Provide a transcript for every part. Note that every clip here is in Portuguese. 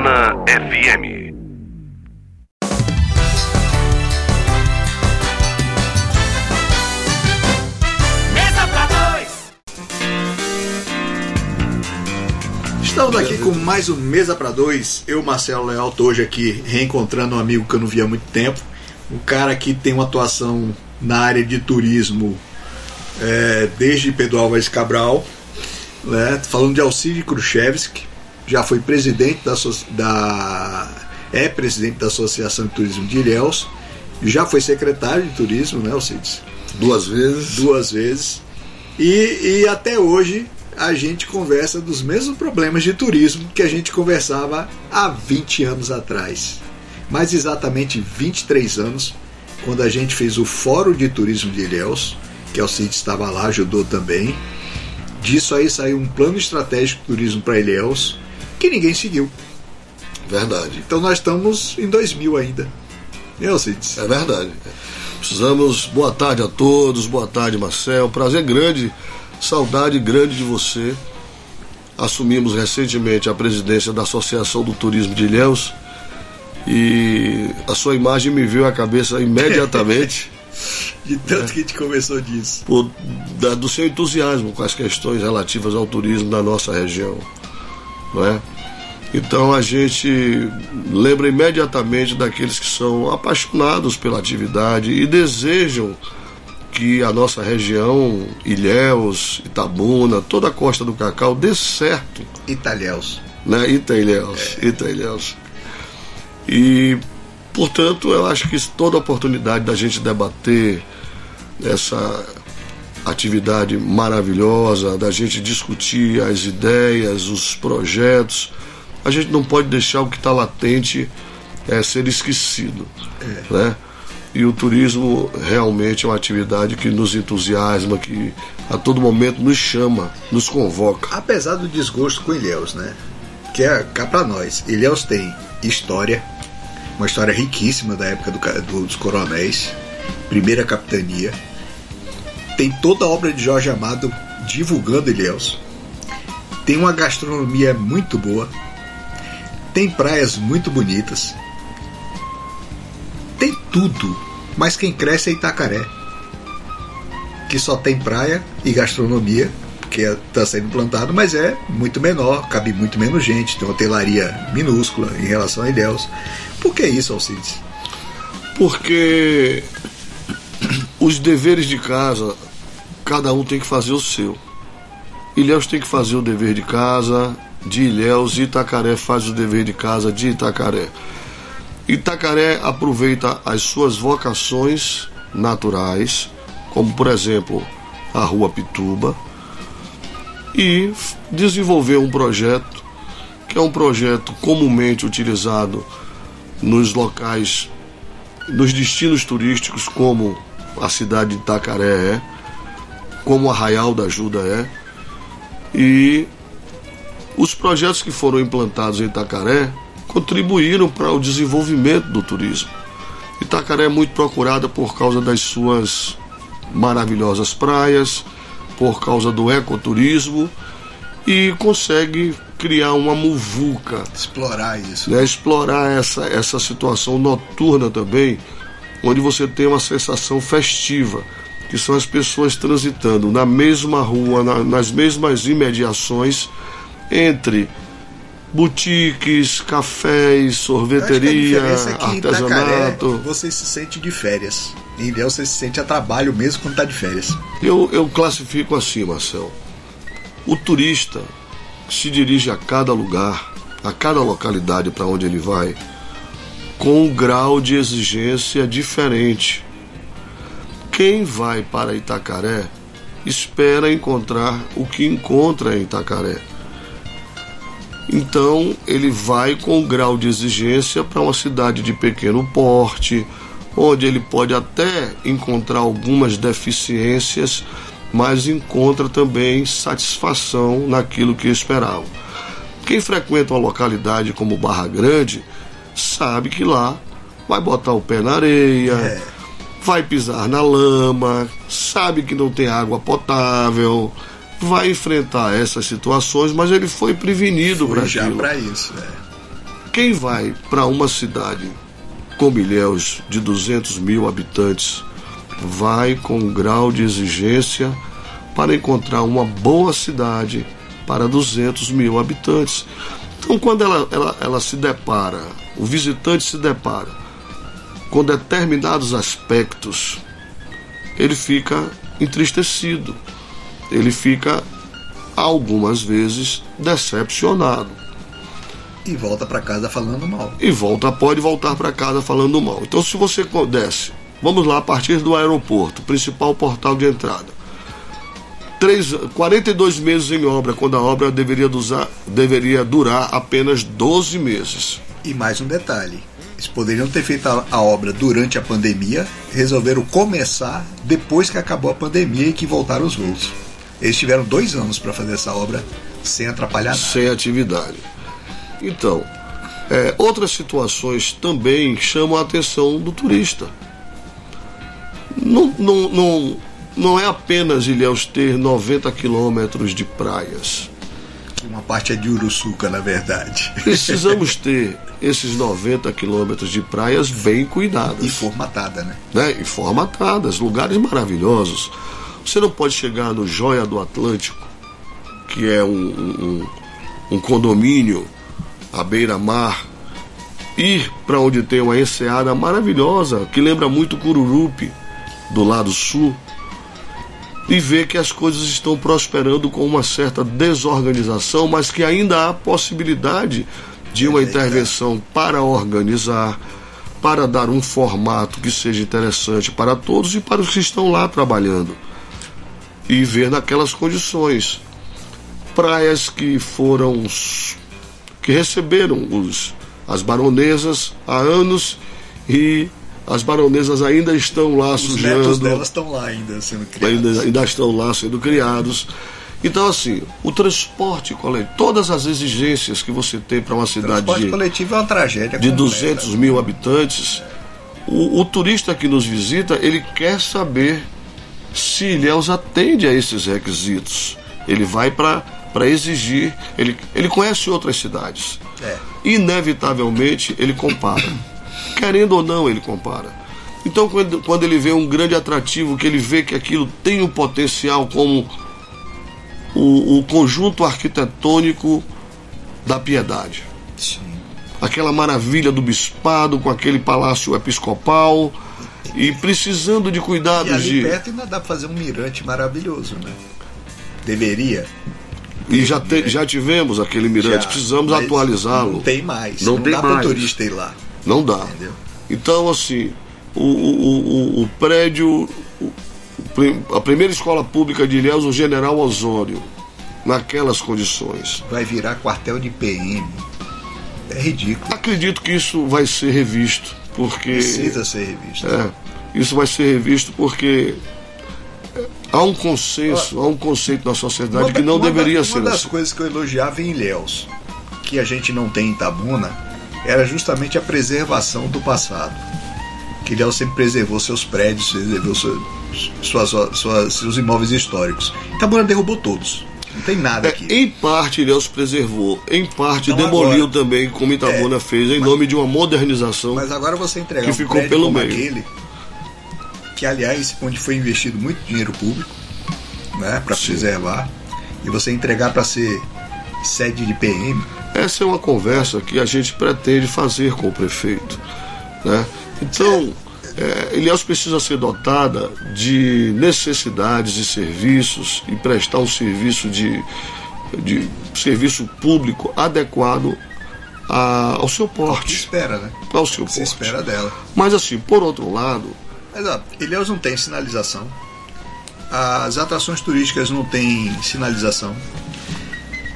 FM. Mesa pra dois. Estamos aqui com mais um Mesa para Dois. Eu, Marcelo Leal, tô hoje aqui reencontrando um amigo que eu não via há muito tempo. Um cara que tem uma atuação na área de turismo é, desde Pedro Álvares Cabral. Né? Falando de Alcide Khrushchevsky, já foi presidente da, da é presidente da Associação de Turismo de Ilhéus, já foi secretário de turismo, né, Alcides? Duas vezes. duas vezes. E, e até hoje a gente conversa dos mesmos problemas de turismo que a gente conversava há 20 anos atrás. Mais exatamente 23 anos, quando a gente fez o Fórum de Turismo de Ilhéus, que Alcide estava lá, ajudou também. Disso aí saiu um plano estratégico de turismo para Ilhéus, que ninguém seguiu. Verdade. Então nós estamos em 2000 ainda. Né, Alcides? É verdade. Precisamos. Boa tarde a todos. Boa tarde, Marcel. Prazer grande. Saudade grande de você. Assumimos recentemente a presidência da Associação do Turismo de Ilhéus e a sua imagem me veio à cabeça imediatamente De tanto que a gente conversou disso. por, da- do seu entusiasmo com as questões relativas ao turismo da nossa região. Não é? Então a gente lembra imediatamente daqueles que são apaixonados pela atividade e desejam que a nossa região, Ilhéus, Itabuna, toda a costa do Cacau dê certo Italhéus. né? Ita-Ilhéus, Ita-Ilhéus. E, portanto, eu acho que toda oportunidade da gente debater essa atividade maravilhosa, da gente discutir as ideias, os projetos, a gente não pode deixar o que está latente é, ser esquecido, né? E o turismo realmente é uma atividade que nos entusiasma, que a todo momento nos chama, nos convoca. apesar do desgosto com Ilhéus, né? Que é cá pra nós. Ilhéus tem história, uma história riquíssima da época do do- dos coronéis, primeira capitania. Tem toda a obra de Jorge Amado divulgando Ilhéus. Tem uma gastronomia muito boa. Tem praias muito bonitas. Tem tudo. Mas quem cresce é Itacaré que só tem praia e gastronomia, porque está sendo plantado, mas é muito menor, cabe muito menos gente, tem uma hotelaria minúscula em relação a Ilhéus. Por que isso, Alcides? Porque os deveres de casa, cada um tem que fazer o seu. Ilhéus tem que fazer o dever de casa de Ilhéus e Itacaré faz o dever de casa de Itacaré. Itacaré aproveita as suas vocações naturais, como por exemplo a Rua Pituba, e desenvolveu um projeto que é um projeto comumente utilizado nos locais nos destinos turísticos como a cidade de Itacaré é, como Arraial da Ajuda é, e os projetos que foram implantados em Itacaré contribuíram para o desenvolvimento do turismo. Itacaré é muito procurada por causa das suas maravilhosas praias, por causa do ecoturismo e consegue criar uma muvuca Explorar isso. né, explorar essa, essa situação noturna também, onde você tem uma sensação festiva, que são as pessoas transitando na mesma rua, na- nas mesmas imediações, entre boutiques, cafés, sorveteria, é que em Itacaré artesanato. você se sente de férias. Em Ilhéus você se sente a trabalho mesmo quando está de férias. Eu, eu classifico assim, Marcel. O turista se dirige a cada lugar, a cada localidade para onde ele vai, com um grau de exigência diferente. Quem vai para Itacaré espera encontrar o que encontra em Itacaré. Então ele vai com um grau de exigência para uma cidade de pequeno porte, onde ele pode até encontrar algumas deficiências, mas encontra também satisfação naquilo que esperava. Quem frequenta uma localidade como Barra Grande sabe que lá vai botar o pé na areia, vai pisar na lama, sabe que não tem água potável, vai enfrentar essas situações, mas ele foi prevenido para já para isso. né? Quem vai para uma cidade como Ilhéus, de 200 mil habitantes, vai com um grau de exigência para encontrar uma boa cidade para 200 mil habitantes. Então, quando ela, ela, ela se depara, o visitante se depara com determinados aspectos, ele fica entristecido, ele fica algumas vezes decepcionado. E volta para casa falando mal. E volta, pode voltar para casa falando mal. Então, se você desce, vamos lá, a partir do aeroporto, principal portal de entrada. Três, 42 meses em obra, quando a obra deveria, deveria durar apenas 12 meses. E mais um detalhe: eles poderiam ter feito a, a obra durante a pandemia, resolveram começar depois que acabou a pandemia e que voltaram os voos. Eles tiveram dois anos para fazer essa obra sem atrapalhar nada. Sem atividade. Então, é, outras situações também chamam a atenção do turista. Não, não, não, não é apenas Ilhéus ter 90 quilômetros de praias. Uma parte é de Uruçuca, na verdade. Precisamos ter esses 90 quilômetros de praias bem cuidadas. E formatada, né? né? E formatadas, lugares maravilhosos. Você não pode chegar no Joia do Atlântico, que é um, um, um condomínio à beira-mar, ir para onde tem uma enseada maravilhosa, que lembra muito Cururupi, do lado sul, e ver que as coisas estão prosperando com uma certa desorganização, mas que ainda há possibilidade de uma intervenção para organizar, para dar um formato que seja interessante para todos e para os que estão lá trabalhando. E ver naquelas condições. Praias que foram que receberam os, as baronesas há anos e as baronesas ainda estão lá Os sujando. netos delas estão lá ainda sendo criados. ainda, ainda estão lá sendo criados. Então, assim, o transporte coletivo, todas as exigências que você tem para uma cidade transporte de, coletivo é uma tragédia. de completa. 200 mil habitantes, o, o turista que nos visita, ele quer saber se Ilhéus atende a esses requisitos. Ele vai para exigir, ele, ele conhece outras cidades. É. Inevitavelmente ele compara. Querendo ou não, ele compara. Então, quando, quando ele vê um grande atrativo, que ele vê que aquilo tem um potencial como o, o conjunto arquitetônico da piedade Sim. aquela maravilha do bispado com aquele palácio episcopal e precisando de E cuidados ali de perto ainda dá pra fazer um mirante maravilhoso, né? Deveria. e já te- já tivemos aquele mirante Já, precisamos atualizá-lo Não tem mais. Não Não, tem dá mais. para turista ir lá. não dá Entendeu? então assim o, o, o, o prédio a primeira escola pública de Ilhéus o General Osório naquelas condições Vai virar quartel de PM. É ridículo. acredito que isso vai ser revisto porque Precisa ser revisto. É, isso vai ser revisto porque há um consenso, há um conceito na sociedade Uma que da- não uma da- deveria uma ser das assim. coisas que eu elogiava em Ilhéus, que a gente não tem em Itabuna, era justamente a preservação do passado. Que Ilhéus sempre preservou seus prédios, preservou suas, suas- seus imóveis históricos. Itabuna derrubou todos. Não tem nada É, aqui. em parte Ilhéus preservou, em parte Então, demoliu agora- também, como Itabuna É, fez, em nome de uma modernização. Mas agora você entregar que um ficou pelo como meio. aquele, que aliás, onde foi investido muito dinheiro público, né, para preservar, e você entregar para ser sede de PM, Essa é uma conversa que a gente pretende fazer com o prefeito. Né? Então, é, Ilhéus precisa ser dotada de necessidades e serviços e prestar um serviço de, de serviço público adequado a- ao seu porte. espera, né? Ao seu Se porte. espera dela. Mas assim, por outro lado, Mas ó, Ilhéus não tem sinalização. As atrações turísticas não têm sinalização.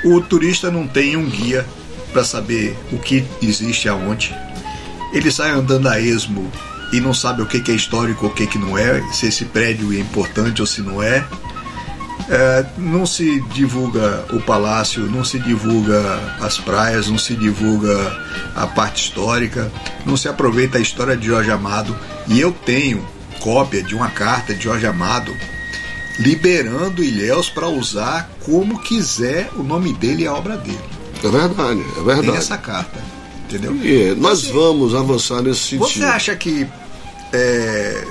O turista não tem um guia para saber o que existe aonde. Ele sai andando a esmo e não sabe o que que é histórico, o que que não é, se esse prédio é importante ou se não é. É, não se divulga o palácio, não se divulga as praias, não se divulga a parte histórica, não se aproveita a história de Jorge Amado. E eu tenho cópia de uma carta de Jorge Amado liberando Ilhéus para usar como quiser o nome dele e a obra dele. é verdade, é Tem verdade. essa carta. Entendeu? E nós Assim, vamos avançar nesse Você sentido. acha que. é,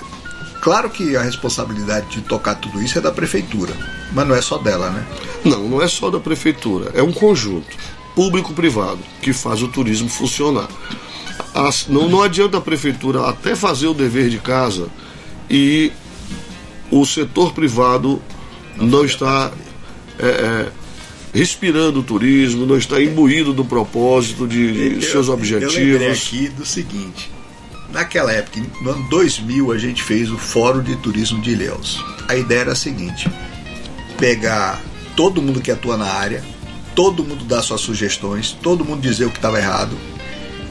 claro que a responsabilidade de tocar tudo isso é da prefeitura, mas não é só dela, né? Não, não é só da prefeitura, é um conjunto público-privado que faz o turismo funcionar. As- não, não adianta a prefeitura até fazer o dever de casa e o setor privado não, está é, é, respirando o turismo, não está imbuído do propósito de, de seus Eu lembrei objetivos. aqui do seguinte: naquela época, no ano 2000, a gente fez o Fórum de Turismo de Ilhéus. A ideia era a seguinte: pegar todo mundo que atua na área, todo mundo dar suas sugestões, todo mundo dizer o que estava errado.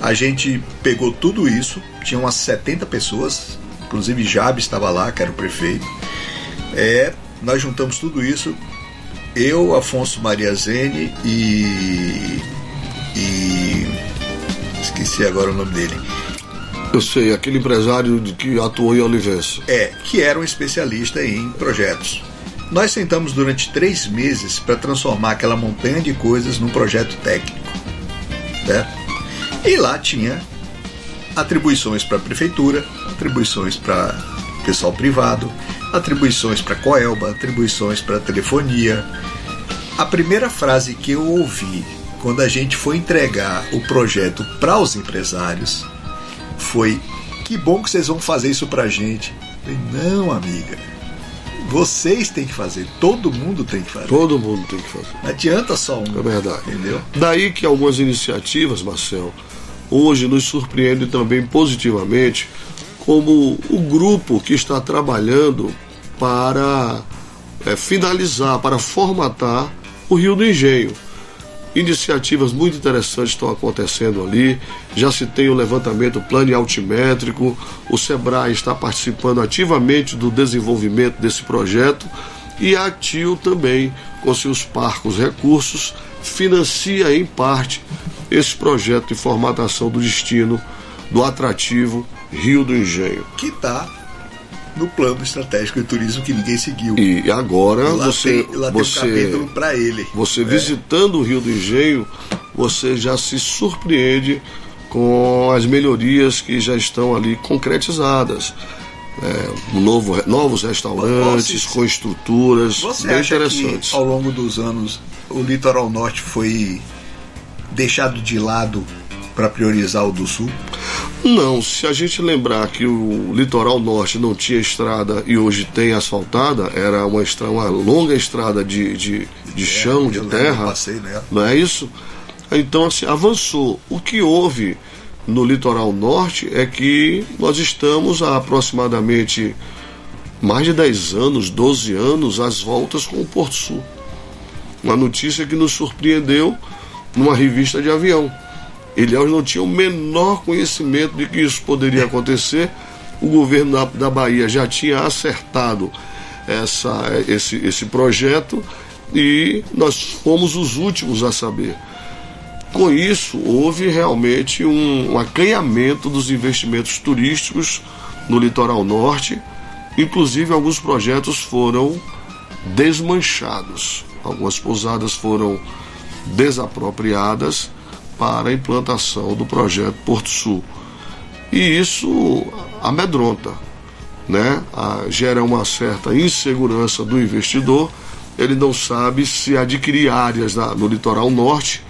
A gente pegou tudo isso, tinha umas 70 pessoas, inclusive Jabes estava lá, que era o prefeito. É, nós juntamos tudo isso, eu, Afonso Maria Zene e. e. esqueci agora o nome dele. Eu sei, aquele empresário de- que atuou em Olivença. É, que era um especialista em projetos. Nós sentamos durante três meses para transformar aquela montanha de coisas num projeto técnico. Certo? E lá tinha atribuições para a prefeitura, atribuições para pessoal privado, atribuições para Coelba, atribuições para telefonia. A primeira frase que eu ouvi quando a gente foi entregar o projeto para os empresários foi: Que bom que vocês vão fazer isso pra gente. Eu falei, não, amiga. Vocês têm que fazer, todo mundo tem que fazer. Todo mundo tem que fazer. Não adianta só um. É verdade. Entendeu? Daí que algumas iniciativas, Marcel, hoje nos surpreendem também positivamente, como o grupo que está trabalhando para eh, finalizar, para formatar o Rio do Engenho. Iniciativas muito interessantes estão acontecendo ali. Já se tem o levantamento plano altimétrico. O Sebrae está participando ativamente do desenvolvimento desse projeto. E a Actil também, com seus parcos recursos, financia em parte esse projeto de formatação do destino do atrativo Rio do Engenho. Que está no plano estratégico de turismo que ninguém seguiu. E agora lá você, tem, lá tem um você capítulo para ele. Você É. visitando o Rio do Engenho, você já se surpreende com as melhorias que já estão ali concretizadas. É, novo, novos restaurantes Você- com estruturas Você bem acha interessantes. que ao longo dos anos o litoral norte foi deixado de lado para priorizar o do sul? Não, se a gente lembrar que o litoral norte não tinha estrada e hoje tem asfaltada, era uma, estra- uma longa estrada de, de, de chão, de terra. passei nela. Não é isso? Então, assim, avançou. O que houve no litoral norte é que nós estamos há aproximadamente mais de 10 anos, 12 anos, às voltas com o Porto Sul. Uma notícia que nos surpreendeu numa revista de avião. Ilhéus não tinha o menor conhecimento de que isso poderia acontecer. O governo da, da Bahia já tinha acertado essa, esse, esse projeto e nós fomos os últimos a saber. Com isso, houve realmente um, um acanhamento dos investimentos turísticos no litoral norte. Inclusive, alguns projetos foram desmanchados. Algumas pousadas foram desapropriadas para a implantação do projeto Porto Sul. E isso amedronta, né? Ah, gera uma certa insegurança do investidor. Ele não sabe se adquirir áreas na- no litoral norte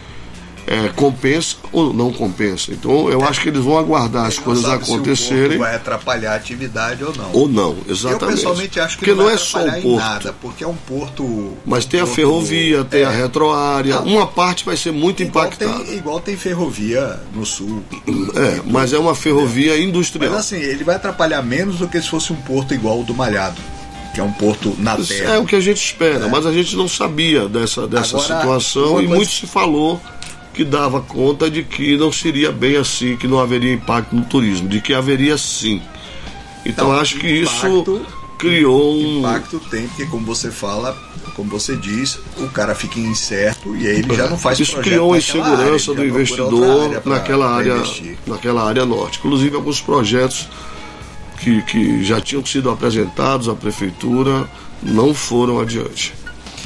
é, compensa ou não compensa. Então, eu acho que eles vão aguardar as coisas se acontecerem porto vai atrapalhar a atividade ou não. ou não, Eu exatamente. pessoalmente acho que Porque não, não é só o porto. nada, porque é um porto. Mas tem a porto- ferrovia, tem a é, retroárea. Não. Uma parte vai ser muito igual impactada. tem, igual tem ferrovia no sul. É, mas é uma ferrovia industrial. Mas assim, ele vai atrapalhar menos do que se fosse um porto igual o do Malhado, que é um porto na Isso terra. É o que a gente espera, mas a gente não sabia dessa, dessa Agora, situação e muito se falou que dava conta de que não seria bem assim, que não haveria impacto no turismo, de que haveria sim. Então Não, acho que impacto- isso criou um. Impacto tem, porque como você fala, como você diz, o cara fica incerto e aí ele já não faz Isso criou área, insegurança ele do investidor área pra- naquela pra área, investir. naquela área norte. Inclusive alguns projetos que, que já tinham sido apresentados à prefeitura não foram adiante.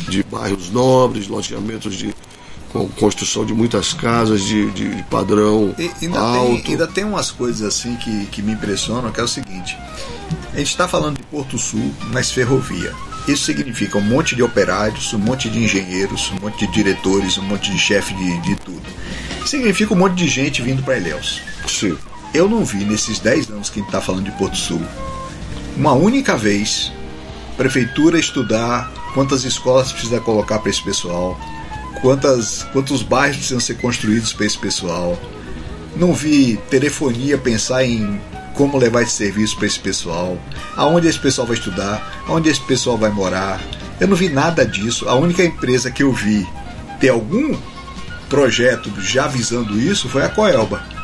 De bairros nobres, loteamentos de, com construção de muitas casas de, de, de padrão E ainda, alto. tem, ainda tem umas coisas assim que, que me impressionam, que é o seguinte. A gente está falando de Porto Sul, mas ferrovia. Isso significa um monte de operários, um monte de engenheiros, um monte de diretores, um monte de chefe de, de tudo. Significa um monte de gente vindo para Ilhéus. Sim. Eu não vi nesses 10 anos que a gente está falando de Porto Sul uma única vez prefeitura estudar quantas escolas precisa colocar para esse pessoal, quantas, quantos bairros precisam ser construídos para esse pessoal. Não vi telefonia pensar em como levar esse serviço para esse pessoal, aonde esse pessoal vai estudar, aonde esse pessoal vai morar. Eu não vi nada disso. A única empresa que eu vi ter algum projeto já visando isso foi a Coelba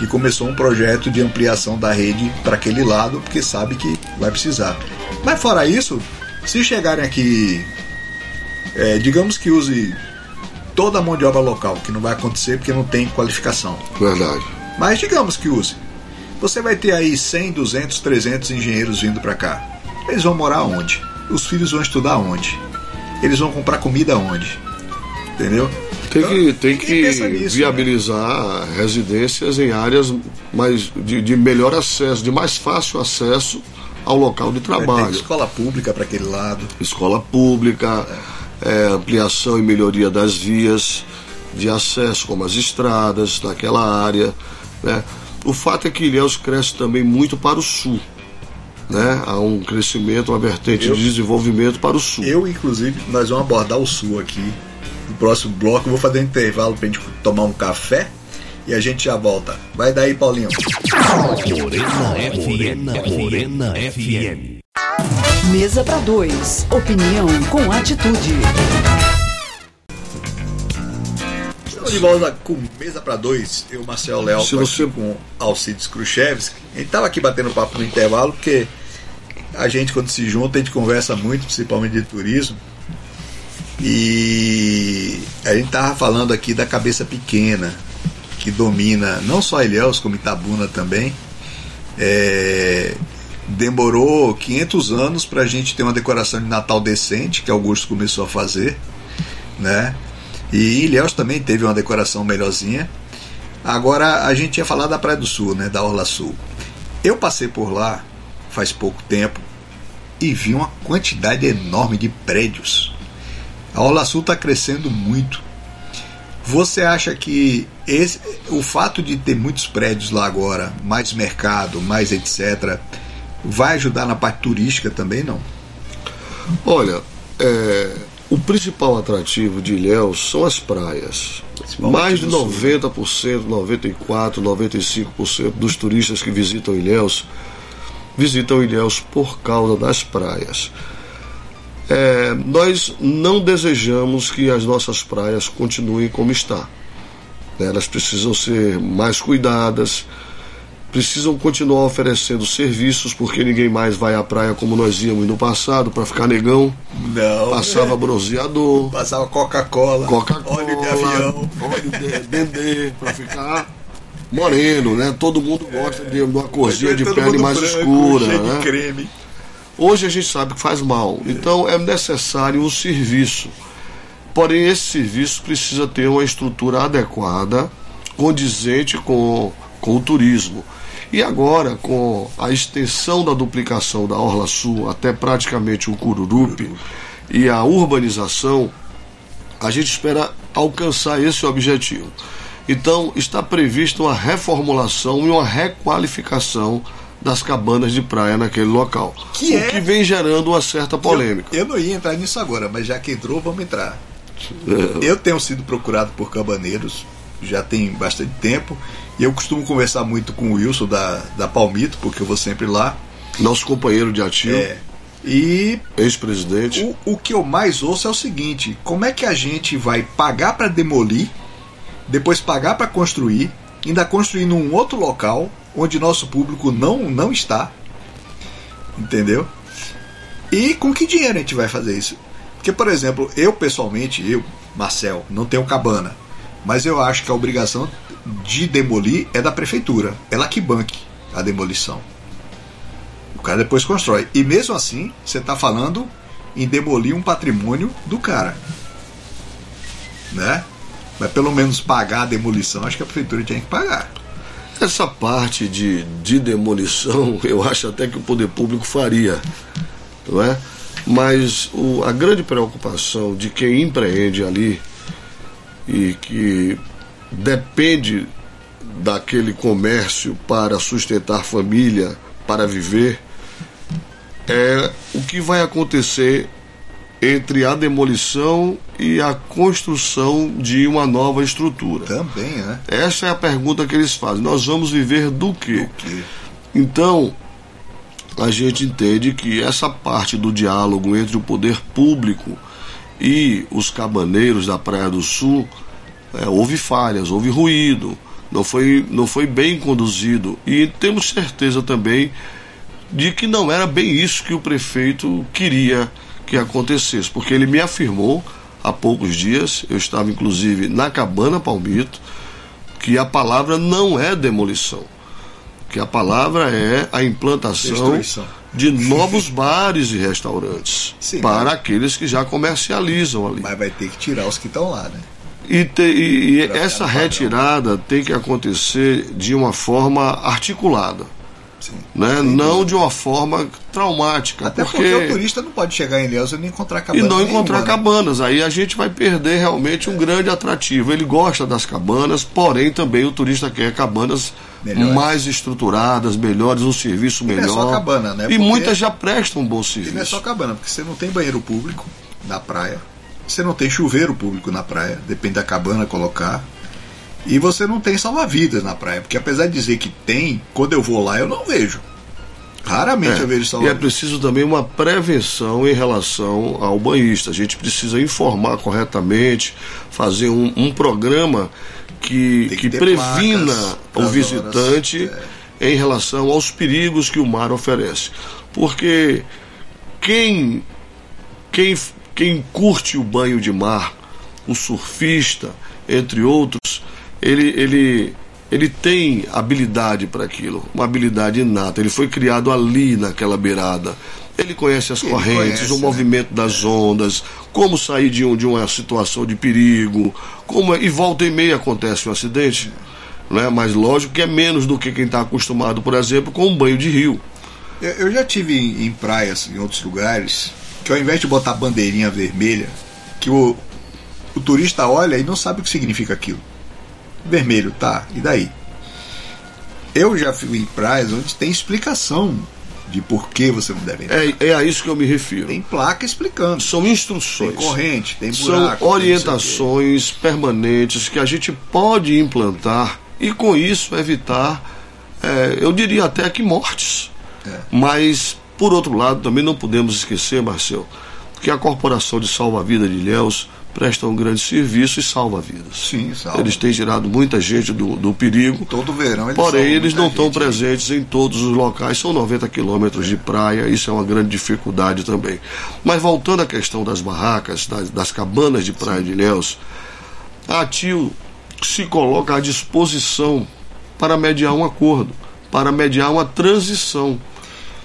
que começou um projeto de ampliação da rede para aquele lado, porque sabe que vai precisar. Mas fora isso, se chegarem aqui, é, digamos que use toda a mão de obra local, que não vai acontecer porque não tem qualificação. Verdade. Mas digamos que use. Você vai ter aí 100, 200, 300 engenheiros vindo para cá. Eles vão morar onde? Os filhos vão estudar onde? Eles vão comprar comida onde? Entendeu? Tem que, tem que nisso, viabilizar residências em áreas mais de, de melhor acesso, de mais fácil acesso ao local de trabalho. escola pública para aquele lado. Escola pública, é, ampliação e melhoria das vias de acesso, como as estradas naquela área. Né? O fato é que Ilhéus cresce também muito para o sul. Né? Há um crescimento, uma vertente Eu- de desenvolvimento para o sul. Eu, inclusive, nós vamos abordar o sul aqui. No próximo bloco, eu vou fazer um intervalo pra gente tomar um café e a gente já volta. Vai daí, Paulinho. Morena FM. Morena FM. Mesa para dois. Opinião com atitude. Estamos de volta com Mesa para Dois. Eu, Marcel Leal, Se você- com Alcides Khrushchevski. A gente tava aqui batendo papo no intervalo, porque a gente, quando se junta, a gente conversa muito, principalmente de turismo. E a gente tava falando aqui da cabeça pequena, que domina não só Ilhéus, como Itabuna também. É, demorou 500 anos para a gente ter uma decoração de Natal decente, que Augusto começou a fazer, né? E Ilhéus também teve uma decoração melhorzinha. Agora a gente ia falar da Praia do Sul, né? Da Orla Sul. Eu passei por lá faz pouco tempo e vi uma quantidade enorme de prédios. A Orla Sul está crescendo muito. Você acha que esse, o fato de ter muitos prédios lá agora, mais mercado, mais etc., vai ajudar na parte turística também, não? Olha, é, o principal atrativo de Ilhéus são as praias. Mais de do sul, 90%, 94%, 95% dos turistas que visitam Ilhéus visitam Ilhéus por causa das praias. É, nós não desejamos que as nossas praias continuem como está. né? Elas precisam ser mais cuidadas, precisam continuar oferecendo serviços, porque ninguém mais vai à praia como nós íamos no passado para ficar negão. Não. Passava bronzeador, Passava Coca-Cola, Coca-Cola, óleo de avião. óleo de dendê, para ficar moreno, né? Todo mundo gosta de uma corzinha de pele mais branco, escura, né? de creme. Hoje a gente sabe que faz mal, então é necessário um serviço. Porém, esse serviço precisa ter uma estrutura adequada, condizente com, com o turismo. E agora, com a extensão da duplicação da Orla Sul até praticamente o Cururupi e a urbanização, a gente espera alcançar esse objetivo. Então, está prevista uma reformulação e uma requalificação das cabanas de praia naquele local. Que o é- que vem gerando uma certa polêmica. Eu, eu não ia entrar nisso agora, mas já que entrou, vamos entrar. É, Eu tenho sido procurado por cabaneiros, já tem bastante tempo, e eu costumo conversar muito com o Wilson da, da Palmito, porque eu vou sempre lá. nosso companheiro de ativo, É, e ex-presidente, o, o que eu mais ouço é o seguinte: como é que a gente vai pagar para demolir, depois pagar para construir, ainda construir num outro local onde nosso público não, não está? Entendeu? E com que dinheiro a gente vai fazer isso? Porque, por exemplo, eu pessoalmente, eu, Marcel, não tenho cabana, mas eu acho que a obrigação de demolir é da prefeitura, ela que banque a demolição. O cara depois constrói. E mesmo assim, você está falando em demolir um patrimônio do cara. Né? Mas pelo menos pagar a demolição, acho que a prefeitura tinha que pagar. Essa parte de, de demolição, eu acho até que o poder público faria, não é? Mas o, a grande preocupação de quem empreende ali e que depende daquele comércio para sustentar família, para viver, é o que vai acontecer entre a demolição e a construção de uma nova estrutura. Também, né? Essa é a pergunta que eles fazem. Nós vamos viver do quê? Do quê? Então, a gente entende que essa parte do diálogo entre o poder público e os cabaneiros da Praia do Sul é, houve falhas, houve ruído, não foi, não foi bem conduzido. E temos certeza também de que não era bem isso que o prefeito queria que acontecesse, porque ele me afirmou há poucos dias, eu estava inclusive na Cabana Palmito, que a palavra não é demolição, que a palavra é a implantação Destruição. de novos bares e restaurantes Sim, para mas- aqueles que já comercializam ali. Mas vai ter que tirar os que estão lá, né? E, te- e- e essa retirada tem que acontecer de uma forma articulada, Sim. né? Não de uma forma traumática. Até porque... o turista não pode chegar em Ilhéus e não encontrar e cabana não nenhuma, encontrar né? cabanas. Aí a gente vai perder realmente um grande atrativo. Ele gosta das cabanas, porém também o turista quer cabanas Melhores. mais estruturadas, melhores, um serviço não é melhor. só cabana, né? E Porque- muitas já prestam um bom E serviço. não é só cabana, porque você não tem banheiro público na praia, você não tem chuveiro público na praia, depende da cabana colocar. E você não tem salva-vidas na praia, porque apesar de dizer que tem, quando eu vou lá eu não vejo. Raramente eu vejo e é salva-vidas. preciso também uma prevenção em relação ao banhista. A gente precisa informar corretamente, fazer um, um programa que, que que previna o visitante horas, é. em relação aos perigos que o mar oferece. Porque quem, quem, quem curte o banho de mar, o surfista, entre outros, ele, ele, ele tem habilidade para aquilo, uma habilidade inata. Ele foi criado ali naquela beirada. Ele conhece as Ele correntes, conhece, o né? movimento das ondas, como sair de, um, de uma situação de perigo, como e volta e meia acontece um acidente. Né? Mas lógico que é menos do que quem está acostumado, por exemplo, com um banho de rio. Eu, já tive em praias, em outros lugares, que ao invés de botar bandeirinha vermelha, que o, o turista olha e não sabe o que significa aquilo. Vermelho, tá, e daí? Eu já fui em praias onde tem explicação de por que você não deve entrar. É, é a isso que eu me refiro. Tem placa explicando. São instruções. Tem corrente, tem buraco. São orientações permanentes que a gente pode implantar e com isso evitar, é, eu diria até que mortes. É. Mas, por outro lado, também não podemos esquecer, Marcel, que a Corporação de Salva-Vida de Ilhéus presta um grande serviço e salva vidas. Sim, salva. Eles têm tirado muita gente do, do perigo. Todo verão eles Porém, eles não estão gente. presentes em todos os locais, são 90 quilômetros de praia, isso é uma grande dificuldade também. Mas voltando à questão das barracas, das, das cabanas de praia de Ilhéus, a TIO se coloca à disposição para mediar um acordo, para mediar uma transição.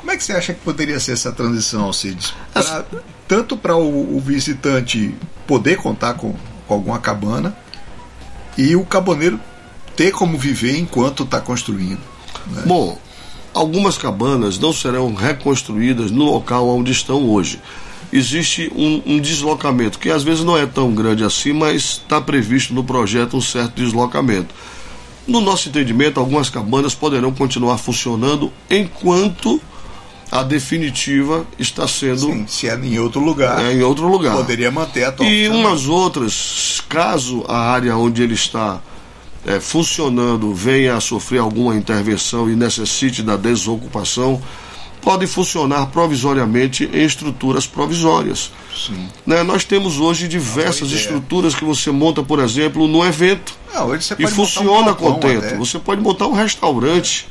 Como é que você acha que poderia ser essa transição, Alcides? Pra- tanto para o, o visitante poder contar com, com alguma cabana e o cabaneiro ter como viver enquanto está construindo. né? Bom, algumas cabanas não serão reconstruídas no local onde estão hoje. Existe um, um deslocamento, que às vezes não é tão grande assim, mas está previsto no projeto um certo deslocamento. No nosso entendimento, algumas cabanas poderão continuar funcionando enquanto a definitiva está sendo Sim, se é em outro lugar, é, em outro lugar. poderia manter a atual E funcionando. umas outras, caso a área onde ele está é, funcionando venha a sofrer alguma intervenção e necessite da desocupação, podem funcionar provisoriamente em estruturas provisórias. Sim. Né? Nós temos hoje diversas ideia. estruturas que você monta, por exemplo, no evento. Não, hoje você E pode um funciona galpão contento. até. Você pode montar um restaurante,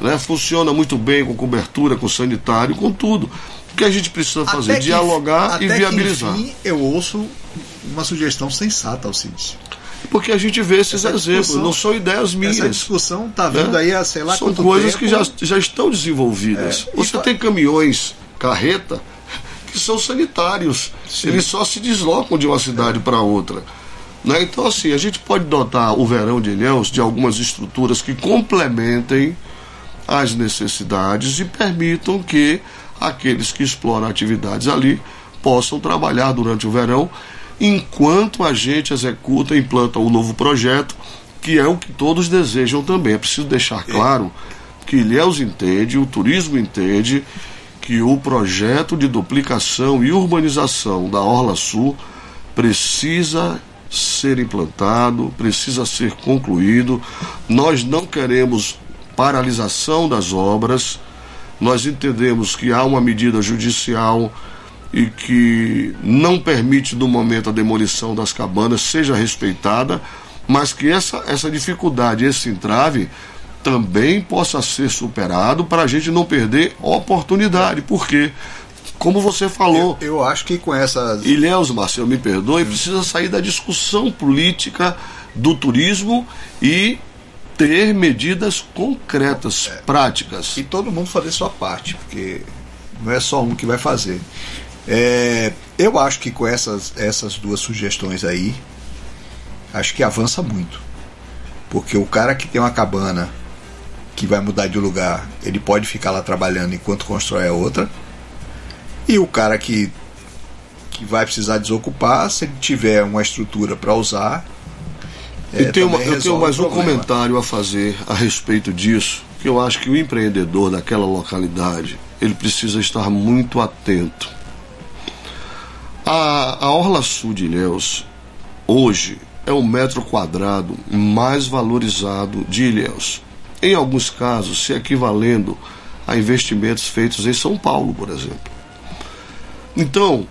né? funciona muito bem com cobertura, com sanitário, com tudo. O que a gente precisa fazer? Até que- Dialogar e até que, viabilizar. enfim, eu ouço uma sugestão sensata, Alcides. Porque a gente vê esses Essa exemplos, não são ideias Essa minhas. discussão está né? vindo aí há sei lá São coisas tempo. que já, já estão desenvolvidas. É, Você tem caminhões, carreta, que são sanitários. Sim. Eles só se deslocam de uma cidade para outra. Né? Então, assim, a gente pode dotar o verão de Ilhéus de algumas estruturas que complementem as necessidades e permitam que aqueles que exploram atividades ali possam trabalhar durante o verão, enquanto a gente executa e implanta o um novo projeto, que é o que todos desejam também. É preciso deixar claro que Ilhéus entende, o turismo entende, que o projeto de duplicação e urbanização da Orla Sul precisa ser implantado, precisa ser concluído. Nós não queremos paralisação das obras. Nós entendemos que há uma medida judicial e que não permite no momento a demolição das cabanas seja respeitada, mas que essa, essa dificuldade, esse entrave também possa ser superado para a gente não perder oportunidade. Porque como você falou. Eu, eu acho que com essas. Ilhéus, Marcelo, me perdoe, precisa sair da discussão política do turismo e ter medidas concretas, é. práticas. E todo mundo fazer sua parte, porque não é só um que vai fazer. É, eu acho que com essas, essas duas sugestões aí, acho que avança muito. Porque o cara que tem uma cabana que vai mudar de lugar, ele pode ficar lá trabalhando enquanto constrói a outra e o cara que, que vai precisar desocupar, se ele tiver uma estrutura para usar. É, tenho uma, eu tenho mais um comentário a fazer a respeito disso, que eu acho que o empreendedor daquela localidade ele precisa estar muito atento. A, a Orla Sul de Ilhéus, hoje, é o metro quadrado mais valorizado de Ilhéus. Em alguns casos, se equivalendo a investimentos feitos em São Paulo, por exemplo. Então,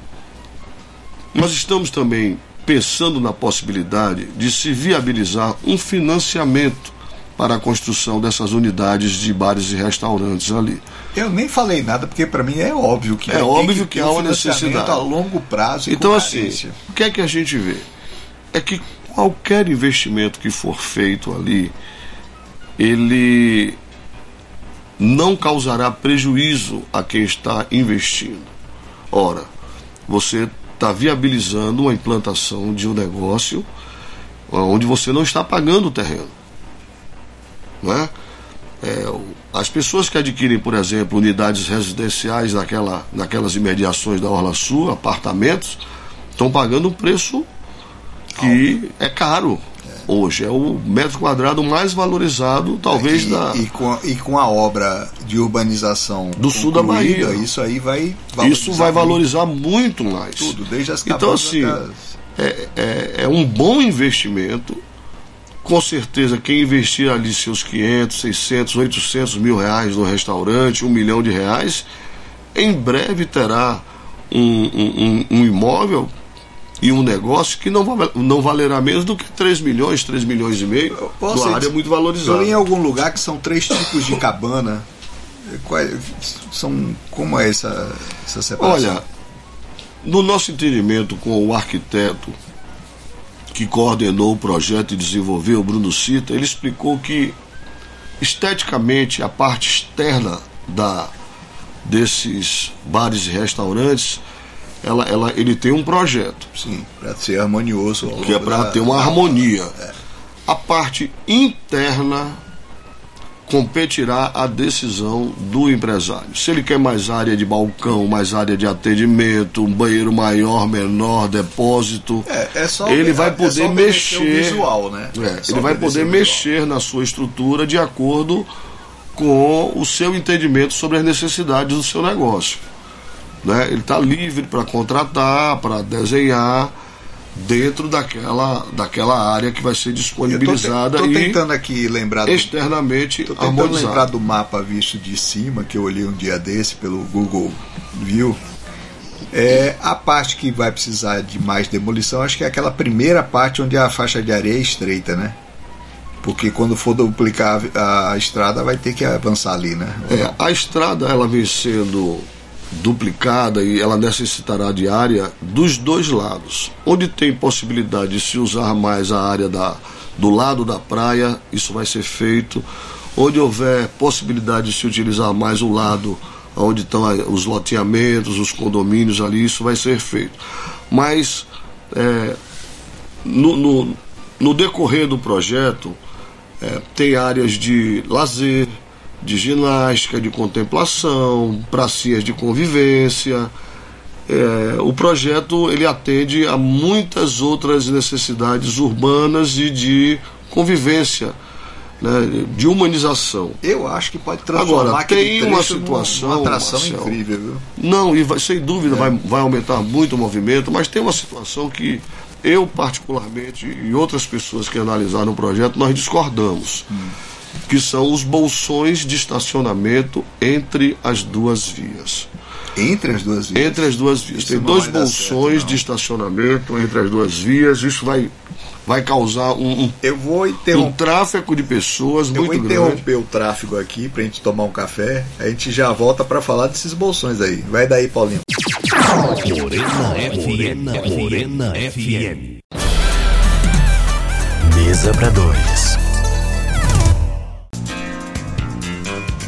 nós estamos também pensando na possibilidade de se viabilizar um financiamento para a construção dessas unidades de bares e restaurantes ali. Eu nem falei nada porque para mim é óbvio que é óbvio que, que há uma necessidade a longo prazo. então assim, o que é que a gente vê é que qualquer investimento que for feito ali, ele não causará prejuízo a quem está investindo. Ora, você está viabilizando a implantação de um negócio onde você não está pagando o terreno. Não é? É, as pessoas que adquirem, por exemplo, unidades residenciais naquela, naquelas imediações da Orla Sul, apartamentos, estão pagando um preço que é caro hoje. É o metro quadrado mais valorizado, talvez, e, da. E com, e com a obra de urbanização do sul da Bahia. Isso aí vai Isso vai valorizar muito mais. Tudo, desde as Então, assim, é, é, é um bom investimento. Com certeza, quem investir ali seus 500, 600, 800 mil reais no restaurante, um milhão de reais, em breve terá um, um, um imóvel e um negócio que não, não valerá menos do que 3 milhões, 3 milhões e meio, uma área muito valorizada. Eu li em algum lugar que são três tipos de cabana. Quais, são, como é essa, essa separação? Olha, no nosso entendimento com o arquiteto que coordenou o projeto e desenvolveu, o Bruno Cita, ele explicou que esteticamente a parte externa da, desses bares e restaurantes ela, ela, ele tem um projeto. Sim, para ser harmonioso. Que é para ter uma harmonia. É. A parte interna competirá a decisão do empresário. Se ele quer mais área de balcão, mais área de atendimento, um banheiro maior, menor, depósito, é, é só, ele vai poder é mexer. Visual, né? É, ele vai poder mexer na sua estrutura de acordo com o seu entendimento sobre as necessidades do seu negócio. Né? Ele está livre para contratar, para desenhar dentro daquela, daquela área que vai ser disponibilizada Estou te, tentando aqui lembrar do, externamente tô tentando lembrar do mapa visto de cima que eu olhei um dia desse pelo Google View. É, a parte que vai precisar de mais demolição, acho que é aquela primeira parte onde a faixa de areia é estreita, né? Porque quando for duplicar a, a estrada vai ter que avançar ali, né? É, a estrada ela vem sendo duplicada e ela necessitará de área dos dois lados. Onde tem possibilidade de se usar mais a área da, do lado da praia, isso vai ser feito. Onde houver possibilidade de se utilizar mais o lado onde estão os loteamentos, os condomínios ali, isso vai ser feito. Mas é, no, no, no decorrer do projeto, é, tem áreas de lazer, de ginástica, de contemplação, pracinhas de convivência. É, o projeto ele atende a muitas outras necessidades urbanas e de convivência, né, de humanização. Eu acho que pode transformar Agora, aquele tem uma situação, numa atração Marcel. incrível, viu? Não, e vai- sem dúvida vai, vai aumentar muito o movimento, mas tem uma situação que eu, particularmente, e outras pessoas que analisaram o projeto, nós discordamos. Que são os bolsões de estacionamento entre as duas vias. Entre as duas vias. Entre as duas vias. Isso Tem dois bolsões certo, de estacionamento entre as duas vias. Isso vai, vai causar um, um, Eu vou um interromper. tráfego de pessoas Eu vou muito grande. interromper o tráfego aqui pra gente tomar um café. A gente já volta pra falar desses bolsões aí. Vai daí, Paulinho. Morena FM. Morena FM. Mesa para dois.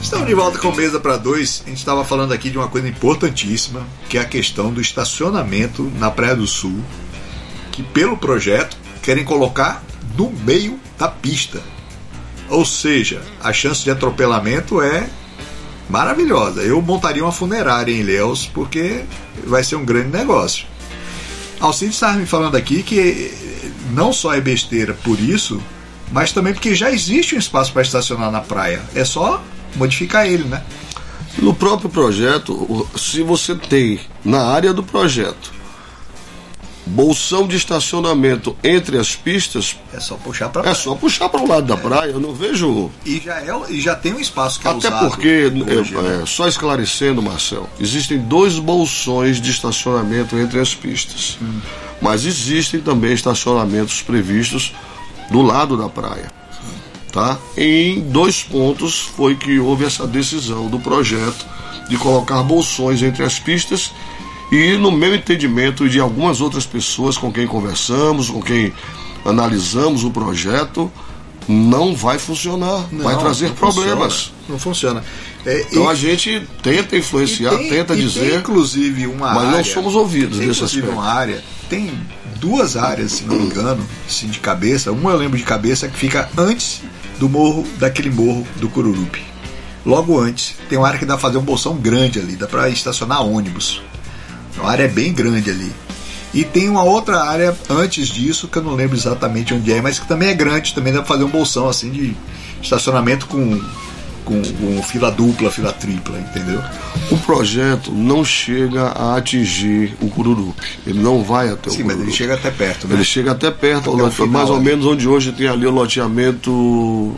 Estamos de volta com mesa para dois. A gente estava falando aqui de uma coisa importantíssima, que é a questão do estacionamento na Praia do Sul, que pelo projeto querem colocar no meio da pista. Ou seja, a chance de atropelamento é maravilhosa. Eu montaria uma funerária em Ilhéus porque vai ser um grande negócio. Alcides estava me falando aqui que não só é besteira por isso, mas também porque já existe um espaço para estacionar na praia. É só modificar ele, né? No próprio projeto, se você tem na área do projeto bolsão de estacionamento entre as pistas, É só puxar para é só puxar para o lado da praia. Eu não vejo. E já, é, e já tem um espaço que é Até porque, hoje, é, né? é, só esclarecendo, Marcel, existem dois bolsões de estacionamento entre as pistas. Hum. Mas existem também estacionamentos previstos do lado da praia. Tá? Em dois pontos foi que houve essa decisão do projeto de colocar bolsões entre as pistas e no meu entendimento e de algumas outras pessoas com quem conversamos, com quem analisamos o projeto, não vai funcionar, vai Não, trazer não problemas. funciona, não funciona. É, Então e- a gente tenta influenciar, tem- tenta e tem, dizer, inclusive uma mas área, não somos ouvidos tem, nesse inclusive aspecto. uma área tem duas áreas se não me engano assim de cabeça uma eu lembro de cabeça que fica antes do morro daquele morro do Cururupi. Logo antes tem uma área que dá pra fazer um bolsão grande ali dá para estacionar ônibus. Uma área bem grande ali. E tem uma outra área antes disso que eu não lembro exatamente onde é mas que também é grande também dá pra fazer um bolsão assim de estacionamento com com, com fila dupla, fila tripla, entendeu? o projeto não chega a atingir o Cururupi. Ele não vai até o Sim, mas Cururupi. ele chega até perto, né? Ele chega até perto, Até lote- final, mais ou né? menos onde hoje tem ali o loteamento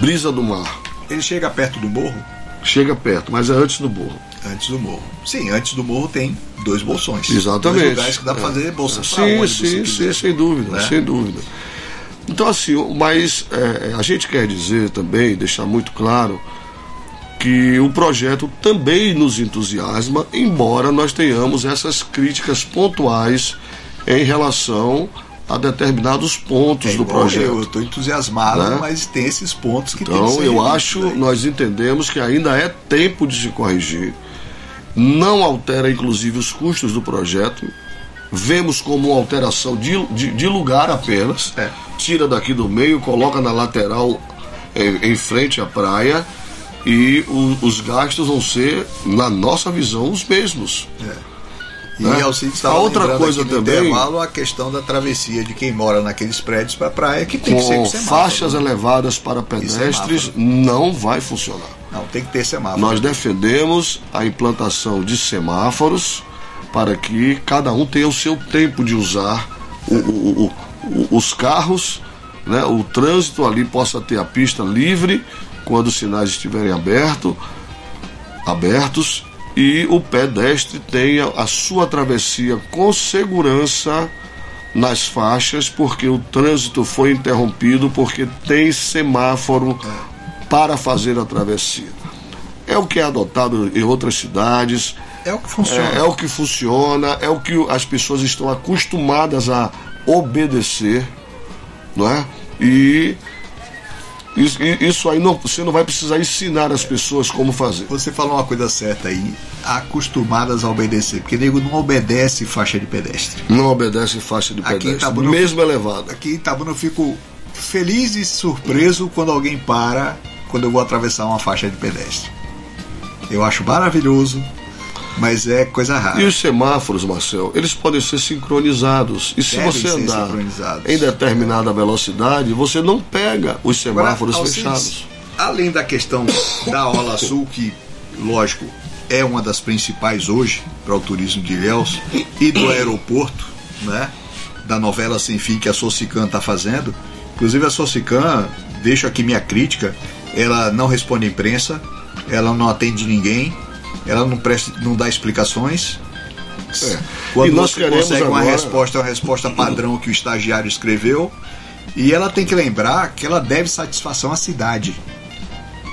Brisa do Mar. Ele chega perto do morro? Chega perto, mas é antes do morro. Antes do morro. Sim, antes do morro tem dois bolsões. Exatamente. Dois lugares que dá pra É. fazer bolsa pra Sim, se sim, sim, sem dúvida, Né? sem dúvida. Então, assim, mas é, a gente quer dizer também, deixar muito claro, que o projeto também nos entusiasma, embora nós tenhamos essas críticas pontuais em relação a determinados pontos É do projeto. Eu estou entusiasmado, Né? mas tem esses pontos que tem que Então, eu acho, aí. nós entendemos que ainda é tempo de se corrigir. Não altera, inclusive, os custos do projeto. Vemos como uma alteração de, de, de lugar apenas. É. Tira daqui do meio, coloca na lateral em, em frente à praia. E o- os gastos vão ser, na nossa visão, os mesmos. E né? Alcides estava A outra coisa também- intervalo a questão da travessia de quem mora naqueles prédios para a praia, que tem que ser Com semáforo. faixas elevadas para pedestres, não vai funcionar. Não, tem que ter semáforo. Nós defendemos a implantação de semáforos para que cada um tenha o seu tempo de usar o- o- o- os carros, né, o trânsito ali possa ter a pista livre quando os sinais estiverem aberto, abertos e o pedestre tenha a sua travessia com segurança nas faixas, porque o trânsito foi interrompido, porque tem semáforo para fazer a travessia. É o que é adotado em outras cidades, É o que funciona. é, é o que funciona, é o que as pessoas estão acostumadas a obedecer, não é? E Isso, isso aí não, você não vai precisar ensinar as pessoas como fazer. Você falou uma coisa certa aí, acostumadas a obedecer, porque nego não obedece faixa de pedestre. Não obedece faixa de Aqui em pedestre, Itabuna, eu mesmo elevada. Aqui em Itabuna eu fico feliz e surpreso quando alguém para quando eu vou atravessar uma faixa de pedestre. Eu acho maravilhoso, mas é coisa rara. E os semáforos, Marcel, eles podem ser sincronizados. E se Devem você ser andar em determinada velocidade, você não pega os Agora, semáforos Alcides, fechados. Além da questão da Ola Sul, que, lógico, é uma das principais hoje para o turismo de Ilhéus, e do aeroporto, né? Da novela Sem Fim que a Socican está fazendo. Inclusive a Socican, deixo aqui minha crítica, ela não responde à imprensa, ela não atende ninguém, ela não, presta, não dá explicações. É. Quando E nós você consegue uma agora- resposta, é uma resposta padrão que o estagiário escreveu. E ela tem que lembrar que ela deve satisfação à cidade.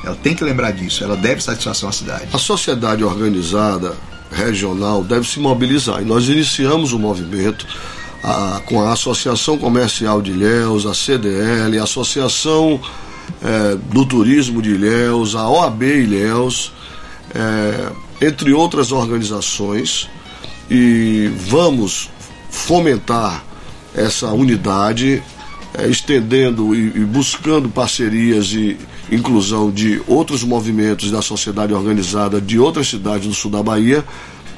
Ela tem que lembrar disso, ela deve satisfação à cidade. A sociedade organizada regional deve se mobilizar. E nós iniciamos o movimento a- com a Associação Comercial de Ilhéus, a CDL, a Associação eh, do Turismo de Ilhéus, a OAB Ilhéus, eh, entre outras organizações. E vamos fomentar essa unidade, eh, estendendo e, e buscando parcerias e inclusão de outros movimentos da sociedade organizada de outras cidades do sul da Bahia,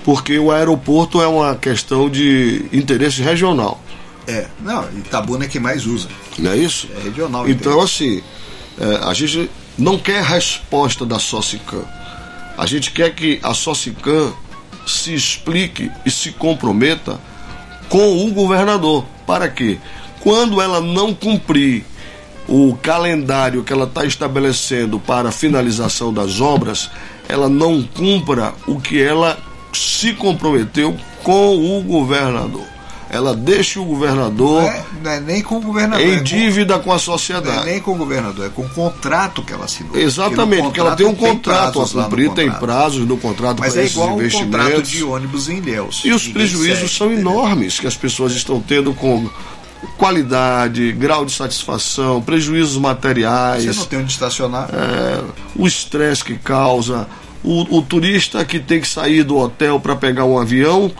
porque o aeroporto é uma questão de interesse regional, É, não, Itabuna é quem mais usa. não é isso? É regional. Então, assim, eh, a gente não quer resposta da Socicam. A gente quer que a Socicam se explique e se comprometa com o governador. Para quê? Quando ela não cumprir o calendário que ela está estabelecendo para a finalização das obras, ela não cumpra o que ela se comprometeu com o governador. Ela deixa o governador não, é, não é nem com o governador. é em com- dívida com a Não é sociedade. nem com o governador, é com o contrato que ela assinou. Exatamente, porque ela tem um contrato a cumprir, tem prazos no contrato Mas para é esses igual um contrato investimentos. de ônibus em Ilhéus. E os prejuízos são enormes que as pessoas estão tendo com qualidade, grau de satisfação, prejuízos materiais, Você não tem onde estacionar. é, o estresse que causa, o, o turista que tem que sair do hotel para pegar um avião,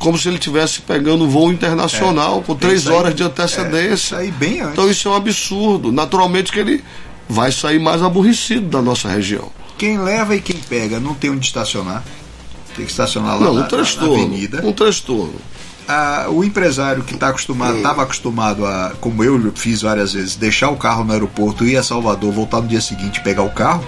como se ele estivesse pegando um voo internacional com É, Tem três sair- horas de É, antecedência. sair bem antes. Então isso é um absurdo. Naturalmente que ele vai sair mais aborrecido da nossa região. Quem leva e quem pega não tem onde estacionar. Tem que estacionar lá Não, na, um na- transtorno. na avenida. Um transtorno. Ah, o empresário que está acostumado, estava acostumado a, como eu fiz várias vezes, deixar o carro no aeroporto, ir a Salvador, voltar no dia seguinte e pegar o carro,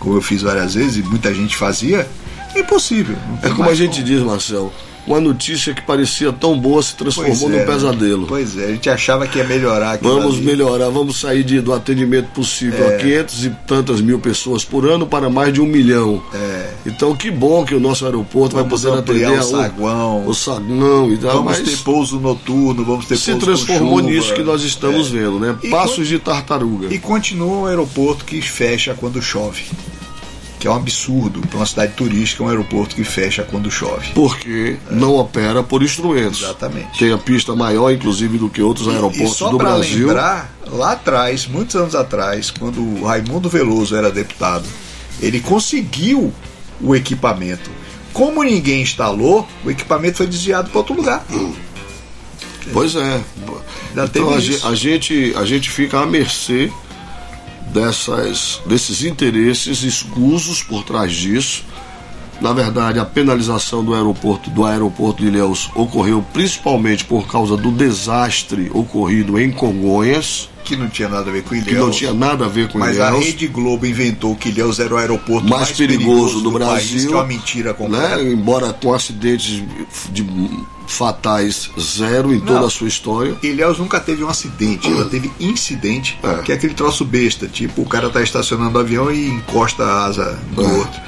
como eu fiz várias vezes e muita gente fazia, é impossível. É como a gente como. diz, Marcel. Uma notícia que parecia tão boa se transformou Pois num é, pesadelo. Pois é, a gente achava que ia melhorar Vamos ali. melhorar, vamos sair de- do atendimento possível É. a 500 e tantas mil pessoas por ano para mais de um milhão. É. Então, que bom que o nosso aeroporto Vamos vai poder atender o saguão. o saguão e tal, Vamos ter pouso noturno, vamos ter se pouso transformou com chuva. nisso que nós estamos É. vendo, né? E Passos de tartaruga. E continua um aeroporto que fecha quando chove. Que é um absurdo. Para uma cidade turística, um aeroporto que fecha quando chove. Porque não opera por instrumentos. Exatamente. Tem a pista maior, inclusive, do que outros E aeroportos só do para Brasil. lembrar, lá atrás, muitos anos atrás, quando o Raimundo Veloso era deputado, ele conseguiu o equipamento. Como ninguém instalou, o equipamento foi desviado para outro lugar. Pois é. Então a, isso. ge- a gente, a gente fica à mercê dessas, desses interesses escusos por trás disso. Na verdade, a penalização do aeroporto do aeroporto de Ilhéus ocorreu principalmente por causa do desastre ocorrido em Congonhas, Que não tinha nada a ver com Ilhéus. que não tinha nada a ver com Mas a Ilhéus. Rede Globo inventou que Ilhéus era o aeroporto mais, mais, perigoso, do, país, Brasil, que é uma mentira completa. né? embora com acidentes de fatais zero em toda Não. a sua história. Ilhéus nunca teve um acidente, ela teve incidente, É. que é aquele troço besta, tipo o cara tá estacionando o avião e encosta a asa no É. outro.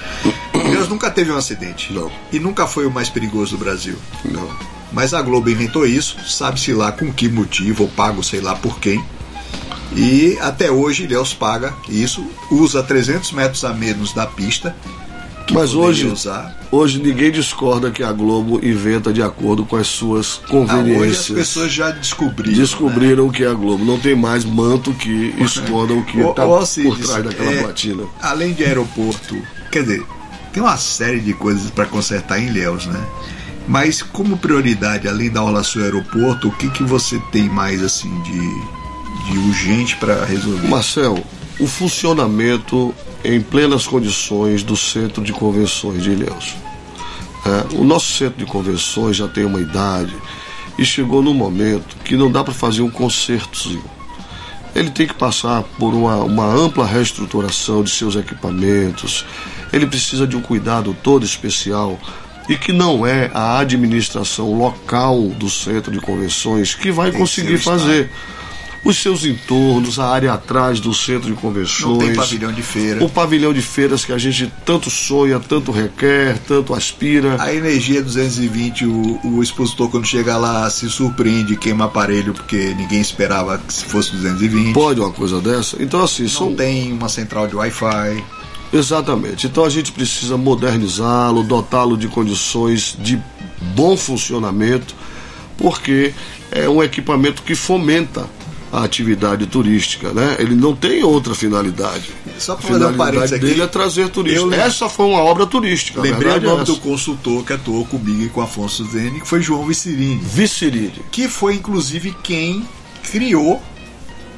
Ilhéus nunca teve um acidente. Não. E nunca foi o mais perigoso do Brasil. Não. Mas a Globo inventou isso, sabe-se lá com que motivo, ou pago sei lá por quem. E até hoje Ilhéus paga isso, usa 300 metros a menos da pista que Mas hoje, usar. hoje ninguém discorda que a Globo inventa de acordo com as suas Ah, hoje as conveniências. pessoas já descobriram. né? Descobriram que é a Globo. Não tem mais manto que esconda o que está por trás daquela é, platina. Além de aeroporto, quer dizer, tem uma série de coisas para consertar em Ilhéus, né? Mas como prioridade, além da Orla Sul Aeroporto, o que, que você tem mais assim de, de urgente para resolver? Marcel, o funcionamento em plenas condições do centro de convenções de Ilhéus. É, o nosso centro de convenções já tem uma idade e chegou num momento que não dá para fazer um concertozinho. Ele tem que passar por uma, uma ampla reestruturação de seus equipamentos, ele precisa de um cuidado todo especial e que não é a administração local do centro de convenções que vai Tem conseguir fazer. Os seus entornos, a área atrás do centro de convenções. Não tem pavilhão de feira. O pavilhão de feiras que a gente tanto sonha, tanto requer, tanto aspira. A energia 220, o, o expositor quando chega lá se surpreende, queima aparelho porque ninguém esperava que se fosse 220. Pode uma coisa dessa? Então, assim, Não são. tem uma central de Wi-Fi. Exatamente. Então a gente precisa modernizá-lo, dotá-lo de condições de bom funcionamento, porque é um equipamento que fomenta a atividade turística, né? Ele não tem outra finalidade. Só para fazer um parênteses aqui, dele é trazer turistas. Essa foi uma obra turística. lembrei o é nome essa. do consultor que atuou comigo e com Afonso Zene, que foi João Vicerini, Viceride. que foi inclusive quem criou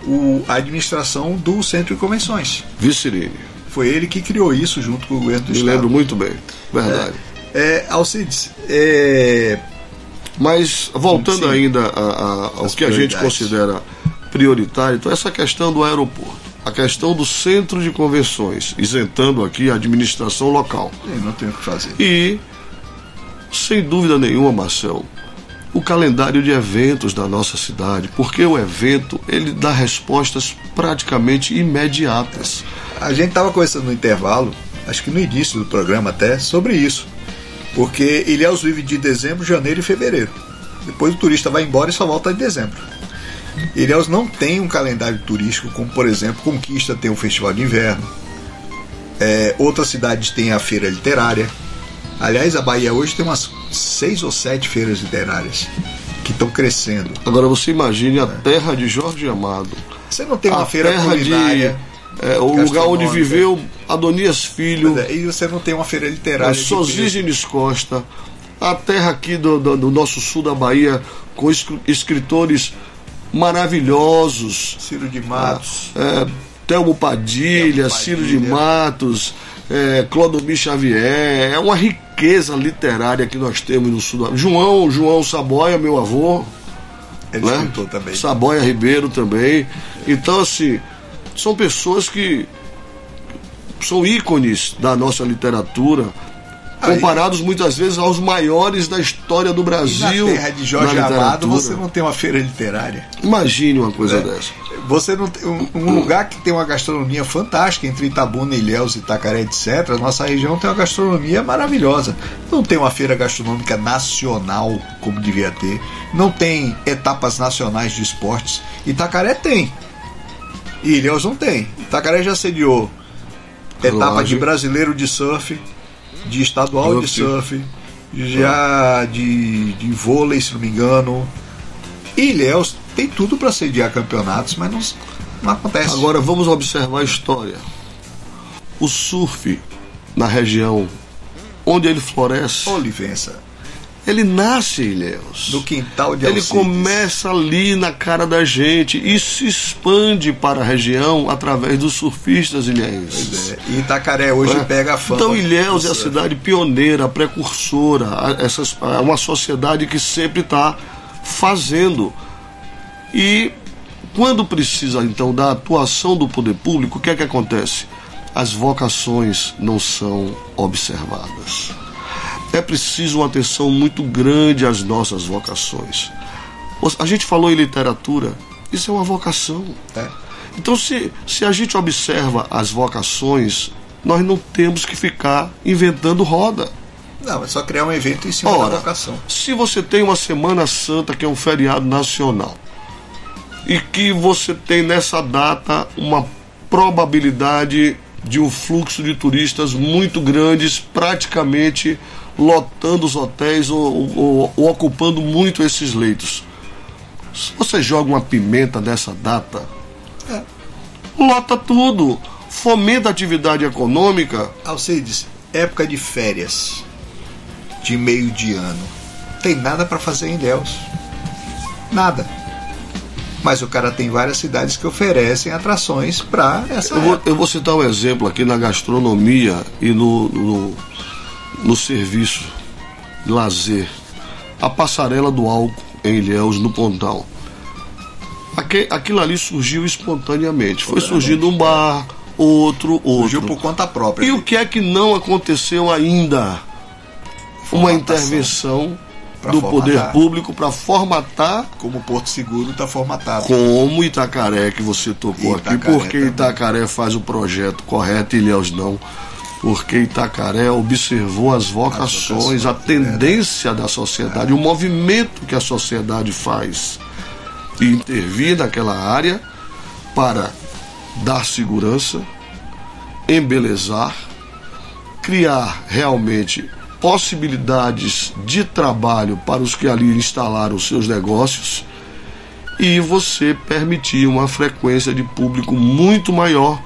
o- a administração do Centro de Convenções. Vicerine. Foi ele que criou isso junto com o governo do Me Estado. lembro muito bem. Verdade. É, Alcides, é, Mas voltando Sim. ainda a- a- ao As que a gente considera prioritário, então essa questão do aeroporto, a questão do centro de convenções, isentando aqui a administração local. eu não tenho o que fazer. E, sem dúvida nenhuma, Marcel, o calendário de eventos da nossa cidade, porque o evento ele dá respostas praticamente imediatas. A gente estava conversando no intervalo, acho que no início do programa até, sobre isso. Porque Ilhéus vive de dezembro, janeiro e fevereiro. Depois o turista vai embora e só volta em dezembro. Ilhéus não tem um calendário turístico como, por exemplo, Conquista tem o Festival de Inverno. É, outras cidades têm a Feira Literária. Aliás, a Bahia hoje tem umas seis ou sete feiras literárias que estão crescendo. Agora você imagine a terra de Jorge Amado, Você não tem uma a feira terra de culinária. é, o lugar onde viveu Adonias Filho, é, E você não tem uma feira literária. de peso. Sosígenes Costa, a terra aqui do, do- do nosso sul da Bahia, com escr- escritores maravilhosos, Ciro de Matos. é, Telmo Padilha, Telmo Ciro de Padilha. Matos, é, Clodomir Xavier, é uma riqueza literária que nós temos no sul João, João Saboia, meu avô, Ele né? também. Saboia Ribeiro também. Então, assim, são pessoas que são ícones da nossa literatura, comparados muitas vezes aos maiores da história do E na Brasil. terra de Jorge Amado você não tem uma feira literária. Imagine uma coisa É. dessa. Você não tem um, um lugar que tem uma gastronomia fantástica entre Itabuna, Ilhéus, Itacaré, etc. Nossa região tem uma gastronomia maravilhosa. Não tem uma feira gastronômica nacional como devia ter. Não tem etapas nacionais de esportes. Itacaré tem. E Ilhéus não tem. Itacaré já sediou etapa de brasileiro de surf, de estadual de Surf. surf, já de, de vôlei, se não me engano. E Ilhéus tem tudo para sediar campeonatos, mas não, não acontece. Agora vamos observar a história. O surf na região onde ele floresce, Olivença, ele nasce em Ilhéus. no quintal de Ele Alcides. começa ali na cara da gente e se expande para a região através dos surfistas ilhéenses. É, E Itacaré hoje É. pega a fama. Então Ilhéus é a do cidade pioneira, precursora, essas, é uma sociedade que sempre está fazendo. E quando precisa então da atuação do poder público, o que é que acontece? As vocações não são observadas. É preciso uma atenção muito grande às nossas vocações. A gente falou em literatura, isso é uma vocação. É. Então, se, se a gente observa as vocações, nós não temos que ficar inventando roda. Não, é só criar um evento em cima da Ora, vocação. se você tem uma Semana Santa, que é um feriado nacional, e que você tem nessa data uma probabilidade de um fluxo de turistas muito grandes, praticamente lotando os hotéis ou, ou, ou ocupando muito esses leitos. Se você joga uma pimenta nessa data, é. lota tudo, fomenta a atividade econômica. Alcides, época de férias, de meio de ano, tem nada para fazer em Deus. Nada. Mas o cara tem várias cidades que oferecem atrações para essa. Eu vou, eu vou, citar um exemplo aqui na gastronomia e no, no, no serviço lazer. A passarela do álcool em Ilhéus, no Pontal. aquilo ali surgiu espontaneamente. Foi surgindo um bar, outro, outro. Surgiu por conta própria. E o que é que não aconteceu ainda? Uma intervenção do formatar. poder público para formatar. Como Porto Seguro está formatado. Como Itacaré, que você tocou Itacaré aqui. Porque também. Itacaré faz o projeto correto e Ilhéus não. Porque Itacaré observou as vocações, a tendência da sociedade, o movimento que a sociedade faz. E intervir naquela área para dar segurança, embelezar, criar realmente possibilidades de trabalho para os que ali instalaram seus negócios e você permitir uma frequência de público muito maior,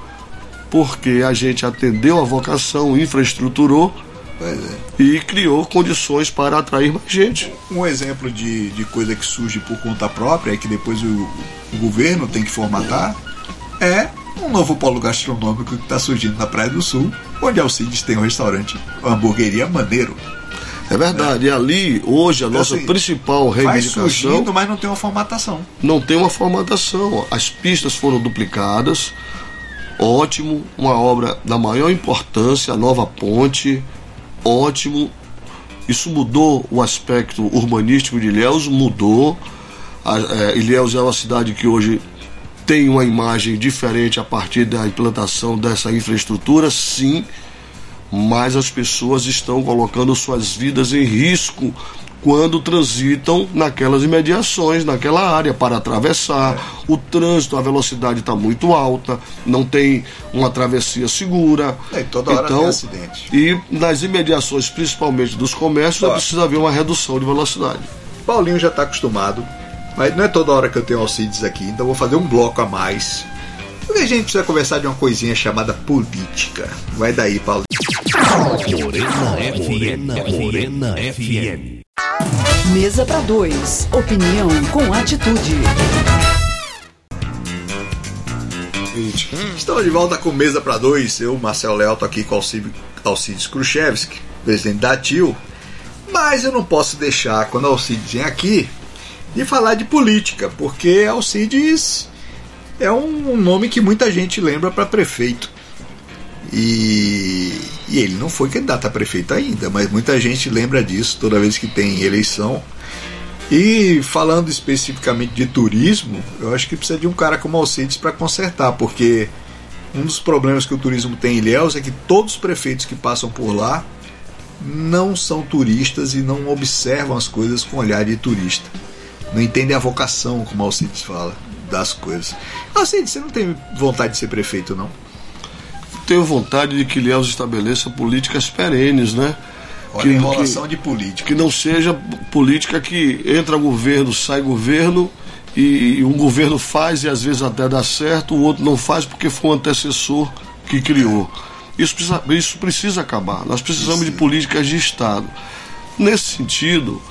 porque a gente atendeu a vocação, infraestruturou é. e criou condições para atrair mais gente. Um exemplo de, de coisa que surge por conta própria é que depois o, o governo tem que formatar é um novo polo gastronômico que está surgindo na Praia do Sul, onde Alcides tem um restaurante, uma hamburgueria maneiro. É verdade, é. e ali, hoje, a nossa assim, principal reivindicação. Vai surgindo, mas não tem uma formatação. Não tem uma formatação. As pistas foram duplicadas, ótimo, uma obra da maior importância, a nova ponte, ótimo. Isso mudou o aspecto urbanístico de Ilhéus, mudou. A, é, Ilhéus é uma cidade que hoje tem uma imagem diferente a partir da implantação dessa infraestrutura, sim, mas as pessoas estão colocando suas vidas em risco quando transitam naquelas imediações, naquela área para atravessar. É. O trânsito, a velocidade está muito alta, não tem uma travessia segura. É, toda hora então, tem acidente. E nas imediações, principalmente dos comércios, precisa haver uma redução de velocidade. Paulinho já está acostumado mas não é toda hora que eu tenho Alcides aqui, então vou fazer um bloco a mais. Porque a gente precisa conversar de uma coisinha chamada política. Vai daí, Paulo. Morena FM. Morena FM. Mesa para dois. Opinião com atitude. Estamos de volta com Mesa para dois. Eu, Marcelo Leal, tô aqui com Alcides Khrushchevski, presidente da TIL. Mas eu não posso deixar, quando Alcides vem aqui, de falar de política, porque Alcides é um nome que muita gente lembra para prefeito. E, e, ele não foi candidato a prefeito ainda, mas muita gente lembra disso toda vez que tem eleição. E falando especificamente de turismo, eu acho que precisa de um cara como Alcides para consertar, porque um dos problemas que o turismo tem em Ilhéus é que todos os prefeitos que passam por lá não são turistas e não observam as coisas com olhar de turista não entendem a vocação, como Alcides fala, das coisas. Alcides, você não tem vontade de ser prefeito, não? Tenho vontade de que Ilhéus estabeleça políticas perenes, né? Olha que, a enrolação que, de política. Que não seja política que entra governo, sai governo, e, e um governo faz e às vezes até dá certo, o outro não faz porque foi um antecessor que criou. Isso precisa, isso precisa acabar. Nós precisamos de políticas de Estado. Nesse sentido,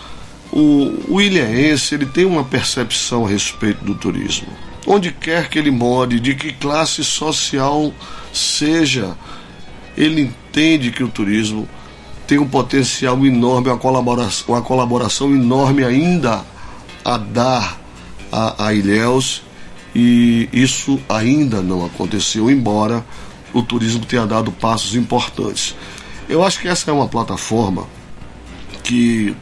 o, o ilhéense ele tem uma percepção a respeito do turismo. Onde quer que ele more, de que classe social seja, ele entende que o turismo tem um potencial enorme, uma colaboração, uma colaboração enorme ainda a dar a, a Ilhéus e isso ainda não aconteceu, embora o turismo tenha dado passos importantes. Eu acho que essa é uma plataforma que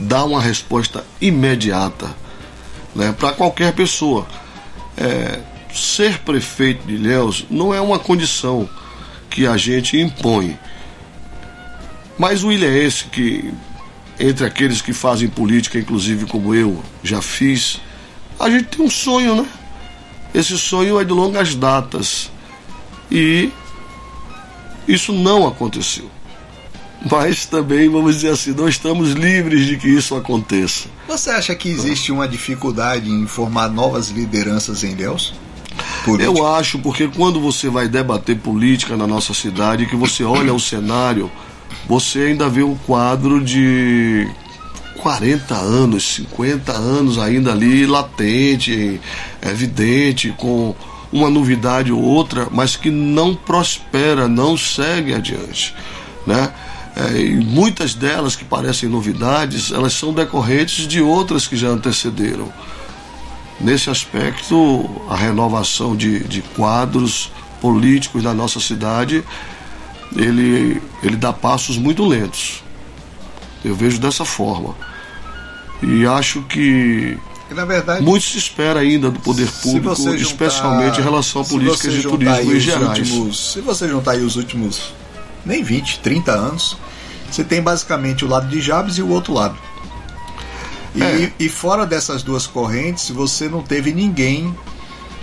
dá uma resposta imediata né, para qualquer pessoa. É, ser prefeito de Ilhéus não é uma condição que a gente impõe. Mas o ilhéense que, entre aqueles que fazem política, inclusive como eu já fiz, a gente tem um sonho, né? Esse sonho é de longas datas. E Isso não aconteceu. Mas também, vamos dizer assim, não estamos livres de que isso aconteça. Você acha que existe uma dificuldade em formar novas lideranças em Ilhéus? Eu acho, porque quando você vai debater política na nossa cidade, que você olha o cenário, você ainda vê um quadro de 40 anos, 50 anos ainda ali latente, evidente, com uma novidade ou outra, mas que não prospera, não segue adiante, né? É, e muitas delas que parecem novidades, elas são decorrentes de outras que já antecederam. Nesse aspecto, a renovação de, de quadros políticos da nossa cidade, ele, ele dá passos muito lentos. Eu vejo dessa forma. E acho que na verdade, muito se espera ainda do poder público, juntar, especialmente em relação à política de turismo em gerais. Últimos, se você juntar aí os últimos nem 20, 30 anos, você tem basicamente o lado de Jabes e o outro lado. E, é. e fora dessas duas correntes, você não teve ninguém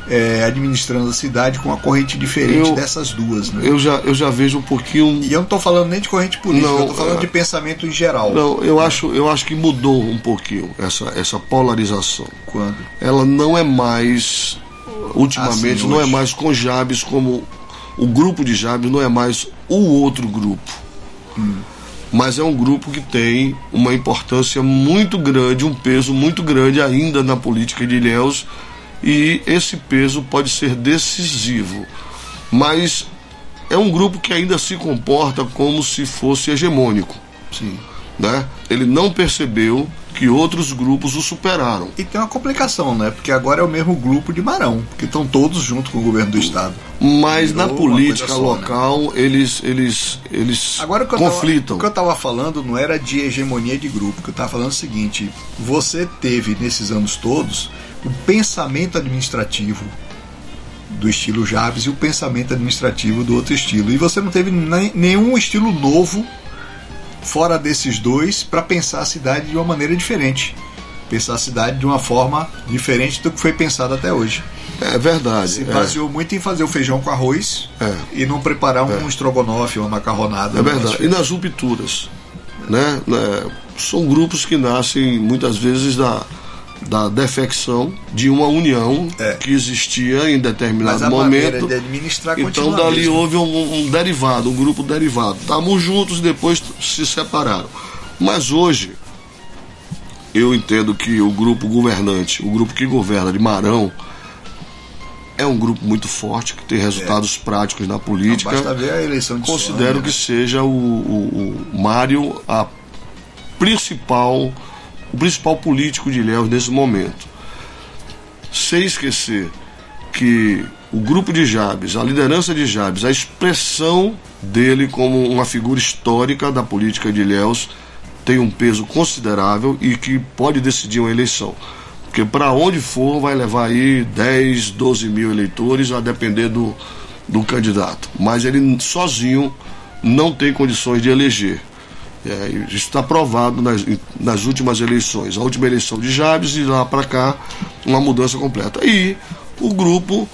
é, administrando a cidade com uma corrente diferente eu, dessas duas. Né? Eu, já, eu já vejo um pouquinho. E eu não estou falando nem de corrente política, não, eu estou falando é, de pensamento em geral. Não, eu, acho, eu acho que mudou um pouquinho essa, essa polarização. Quando? Ela não é mais. Ultimamente, assim, não é mais com Jabes como. O grupo de Jabes não é mais o outro grupo. Hum mas é um grupo que tem uma importância muito grande, um peso muito grande ainda na política de Ilhéus e esse peso pode ser decisivo. Mas é um grupo que ainda se comporta como se fosse hegemônico. Sim. Né? Ele não percebeu que outros grupos o superaram. E tem uma complicação, né? Porque agora é o mesmo grupo de Marão, que estão todos junto com o governo do estado. Mas Virou na política só, né? local né? eles eles eles agora, o conflitam. Tava, o que eu estava falando não era de hegemonia de grupo, que eu estava falando é o seguinte: você teve nesses anos todos o pensamento administrativo do estilo Javes e o pensamento administrativo do outro estilo. E você não teve nenhum estilo novo fora desses dois para pensar a cidade de uma maneira diferente. Pensar a cidade de uma forma diferente do que foi pensado até hoje. É verdade. Se baseou é. muito em fazer o feijão com arroz é. e não preparar um é. estrogonofe, uma macarronada. É verdade. E nas rupturas, né? né? São grupos que nascem muitas vezes da, da defecção de uma união é. que existia em determinado momento. De administrar então dali mesmo. houve um, um, derivado, um grupo derivado. Estavam juntos e depois se separaram. Mas hoje eu entendo que o grupo governante, o grupo que governa de Marão, é um grupo muito forte que tem resultados é. práticos na política. Não, basta ver a eleição de Considero Sônia. que seja o, o, o Mário a principal o principal político de Ilhéus nesse momento. Sem esquecer que o grupo de Jabes, a liderança de Jabes, a expressão dele como uma figura histórica da política de Ilhéus tem um peso considerável e que pode decidir uma eleição. Porque para onde for vai levar aí 10, 12 mil eleitores a depender do, do candidato. Mas ele sozinho não tem condições de eleger. É, isso está provado nas, nas últimas eleições. A última eleição de Jabes e lá para cá, uma mudança completa. E o grupo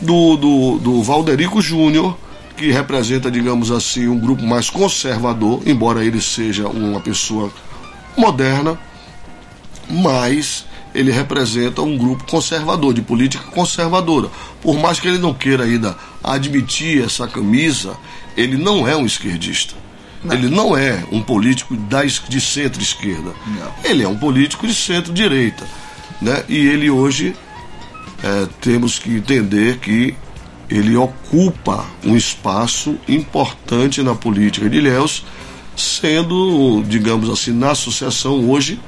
do, do, do Valderico Júnior, que representa, digamos assim, um grupo mais conservador, embora ele seja uma pessoa moderna, mas ele representa um grupo conservador, de política conservadora. Por mais que ele não queira ainda admitir essa camisa, ele não é um esquerdista. Não. Ele não é um político de centro-esquerda. Ele é um político de centro-direita. Né? E ele hoje é, temos que entender que ele ocupa um espaço importante na política de Ilhéus, sendo, digamos assim, na associação hoje,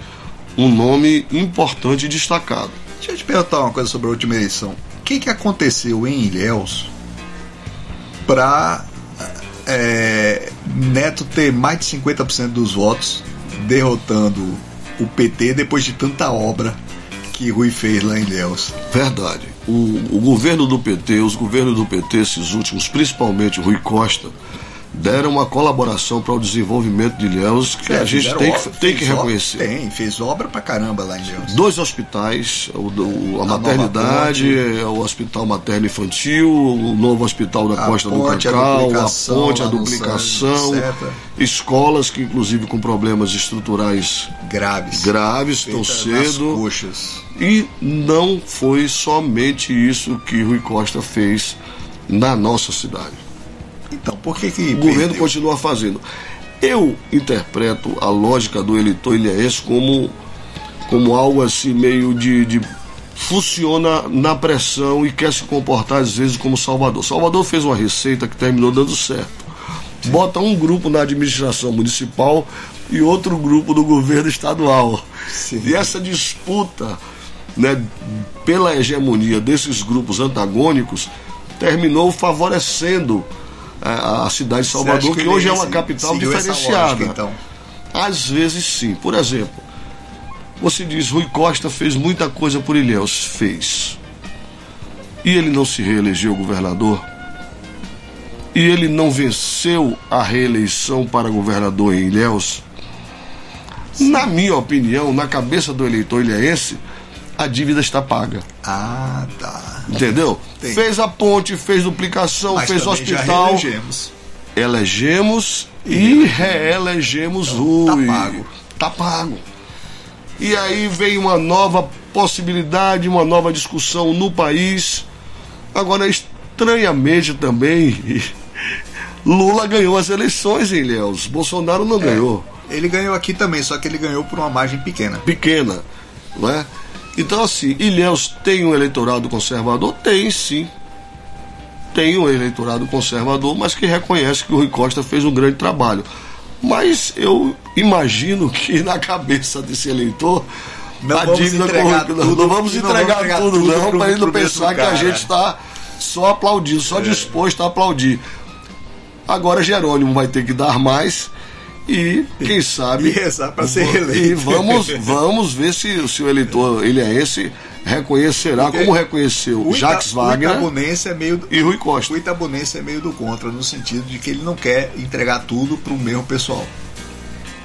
um nome importante e destacado. Deixa eu te perguntar uma coisa sobre a última eleição. O que, que aconteceu em Ilhéus para é, Neto ter mais de 50% dos votos, derrotando o PT depois de tanta obra que Rui fez lá em Ilhéus. Verdade. O, o governo do PT, os governos do PT, esses últimos, principalmente Rui Costa, deram uma colaboração para o desenvolvimento de Ilhéus que É, a gente tem que, obra, tem que fez obra, reconhecer. Tem, fez obra pra caramba lá em Deus. Dois hospitais, o, do- a A maternidade, o Hospital Materno Infantil, o novo Hospital da A Costa do ponte, a Cacau, a duplicação ponte, a duplicação, José, escolas que inclusive com problemas estruturais Graves. graves nas cedo. coxas. E não foi somente isso que Rui Costa fez na nossa cidade. Por que que O governo perdeu? continua fazendo. Eu interpreto a lógica do eleitor ilhéense como, como algo assim meio de, de. funciona na pressão e quer se comportar às vezes como Salvador. Salvador fez uma receita que terminou dando certo. Bota um grupo na administração municipal e outro grupo do governo estadual. Sim. E essa disputa né, pela hegemonia desses grupos antagônicos terminou favorecendo a, a cidade de Salvador, que, ele hoje é uma capital diferenciada. lógica, então? Às vezes sim. Por exemplo, você diz Rui Costa fez muita coisa por Ilhéus. Fez. E ele não se reelegeu governador? E ele não venceu a reeleição para governador em Ilhéus? Na minha opinião, na cabeça do eleitor ilhéense, a dívida está paga. Ah, tá. Entendeu? Fez a ponte, fez duplicação, Mas fez também já hospital. reelegemos. Elegemos e reelegemos Rui. tá pago. Tá pago. E aí vem uma nova possibilidade, uma nova discussão no país. Agora, estranhamente também, Lula ganhou as eleições em Ilhéus. Bolsonaro não ganhou. Ele ganhou aqui também, só que ele ganhou por uma margem pequena. Pequena. Não é? Então, assim, Ilhéus tem um eleitorado conservador? Tem, sim. Tem um eleitorado conservador, mas que reconhece que o Rui Costa fez um grande trabalho. Mas eu imagino que na cabeça desse eleitor Não a vamos dívida entregar com- tudo, não vamos e não entregar, vamos entregar tudo, tudo não, para ele não pensar que a gente está só aplaudindo, só disposto a aplaudir. Agora Jerônimo vai ter que dar mais e quem sabe E rezar pra ser Va- eleito. E vamos, vamos ver se, se o eleitor ele é esse reconhecerá Porque como reconheceu O Ita- Jacques O Wagner Itabunense é meio do, e Rui Costa. o Itabunense é meio do contra, no sentido de que ele não quer entregar tudo para o mesmo pessoal.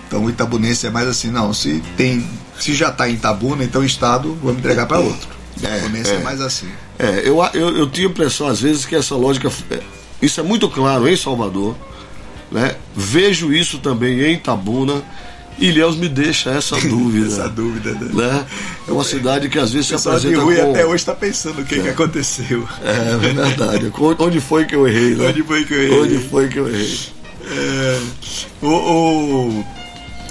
Então o Itabunense é mais assim, não, se tem, se já está em Itabuna, então o Estado vamos entregar para outro. O É, Itabunense é, é. mais assim. É, eu, eu, eu tinha a impressão às vezes que essa lógica. é, Isso é muito claro em Salvador. Né? Vejo isso também em Itabuna. Ilhéus me deixa essa dúvida. Essa dúvida, né? Né? É uma cidade que às vezes se apresenta Rui com... até hoje está pensando o que, que aconteceu. É, é verdade. Onde foi que eu errei, né? Onde foi que eu errei? Onde foi que eu errei? É, o, o,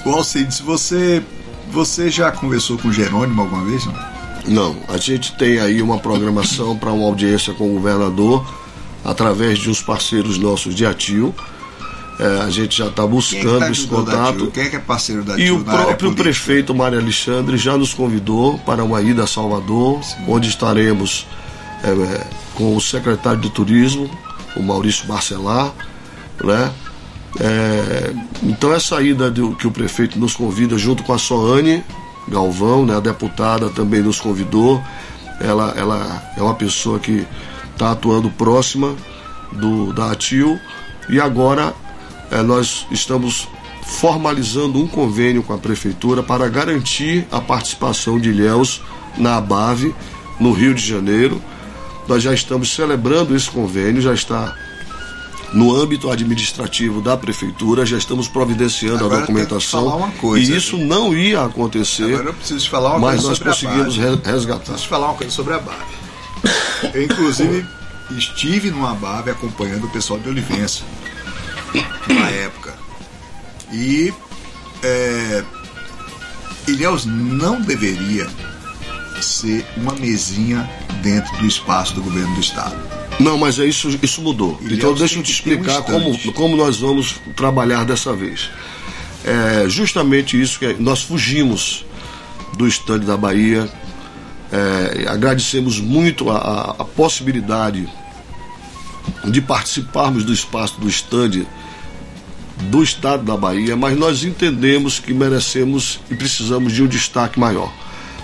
o Alcides, você, você já conversou com o Jerônimo alguma vez? Não? Não, a gente tem aí uma programação para uma audiência com o governador através de uns parceiros nossos de Atil. É, a gente já está é que buscando tá esse contato. Quem é que é parceiro da E o próprio prefeito Mário Alexandre já nos convidou para uma ida a Salvador, onde estaremos é, é, com o secretário de Turismo, o Maurício Barcelar, né? É, então essa ida do- que o prefeito nos convida junto com a Soane Galvão, né, a deputada também nos convidou. Ela, ela é uma pessoa que está atuando próxima do, da ATIL e agora nós estamos formalizando um convênio com a prefeitura para garantir a participação de Ilhéus na ABAV, no Rio de Janeiro. Nós já estamos celebrando esse convênio, já está no âmbito administrativo da prefeitura, já estamos providenciando Agora a eu documentação. falar uma coisa, e isso não ia acontecer, Agora eu preciso falar uma mas coisa nós conseguimos resgatar. Preciso te falar uma coisa sobre a BAB. Eu, inclusive, estive numa BAB acompanhando o pessoal de Olivença na época. E é, Ilhéus não deveria ser uma mesinha dentro do espaço do governo do estado. Não, mas é isso, isso mudou. Ilhéus então deixa eu te ter um explicar como, como nós vamos trabalhar dessa vez. É justamente isso que nós fugimos do estande da Bahia. É, agradecemos muito a, a- a possibilidade de participarmos do espaço do estande do estado da Bahia, mas nós entendemos que merecemos e precisamos de um destaque maior.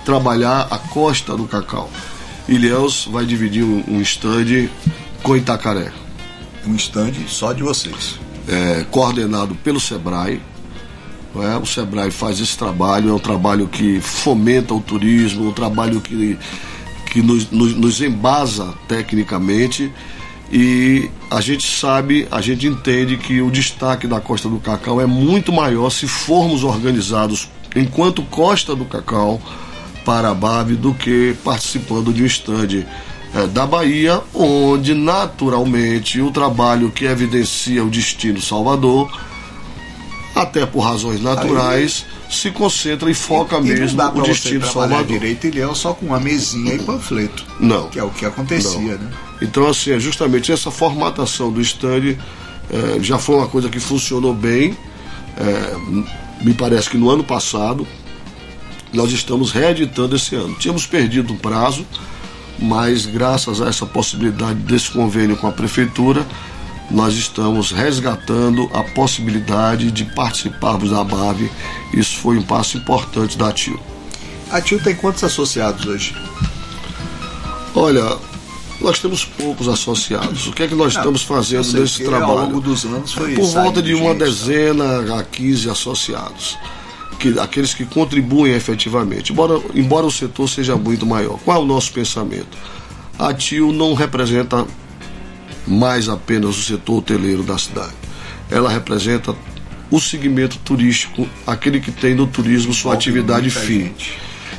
Trabalhar a costa do Cacau. Ilhéus vai dividir um, um stand com Itacaré. Um estande só de vocês. é, coordenado pelo SEBRAE. É? O SEBRAE faz esse trabalho, é um trabalho que fomenta o turismo, um trabalho que, que nos, nos, nos embasa tecnicamente e a gente sabe, a gente entende que o destaque da Costa do Cacau é muito maior se formos organizados enquanto Costa do Cacau para a BAB do que participando de um stand é, da Bahia, onde naturalmente o trabalho que evidencia o destino Salvador, até por razões naturais, Aí, se concentra e foca e, mesmo o destino Salvador. direito ele é só com uma mesinha e panfleto. Não. Que é o que acontecia, não. né? Então, assim, é justamente essa formatação do stand é, já foi uma coisa que funcionou bem. É, me parece que no ano passado nós estamos reeditando esse ano. Tínhamos perdido o prazo, mas graças a essa possibilidade desse convênio com a prefeitura, nós estamos resgatando a possibilidade de participarmos da BAV. Isso foi um passo importante da TIO. A TIO tem quantos associados hoje? Olha, nós temos poucos associados. O que é que nós Não, estamos fazendo nesse trabalho? Ao longo dos anos foi Por volta de uma gente, dezena tá? a 15 associados que, aqueles que contribuem efetivamente, embora, embora o setor seja muito maior. Qual é o nosso pensamento? A TIO não representa mais apenas o setor hoteleiro da cidade. Ela representa o segmento turístico, aquele que tem no turismo sua atividade fim.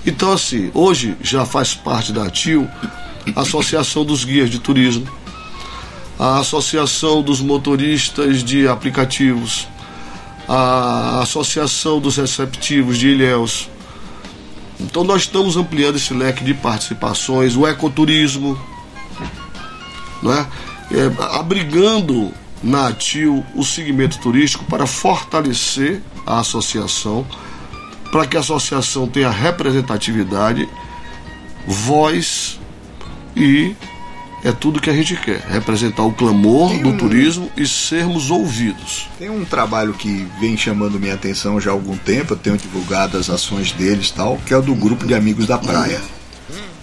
Então, assim, hoje já faz parte da TIO a Associação dos Guias de Turismo, a Associação dos Motoristas de Aplicativos, a Associação dos Receptivos de Ilhéus. Então nós estamos ampliando esse leque de participações, o ecoturismo, né? É, abrigando na ATIL o segmento turístico para fortalecer a associação, para que a associação tenha representatividade, voz e é tudo que a gente quer, representar o clamor Tem do um... turismo e sermos ouvidos. Tem um trabalho que vem chamando minha atenção já há algum tempo, eu tenho divulgado as ações deles tal, que é o do grupo de amigos da praia,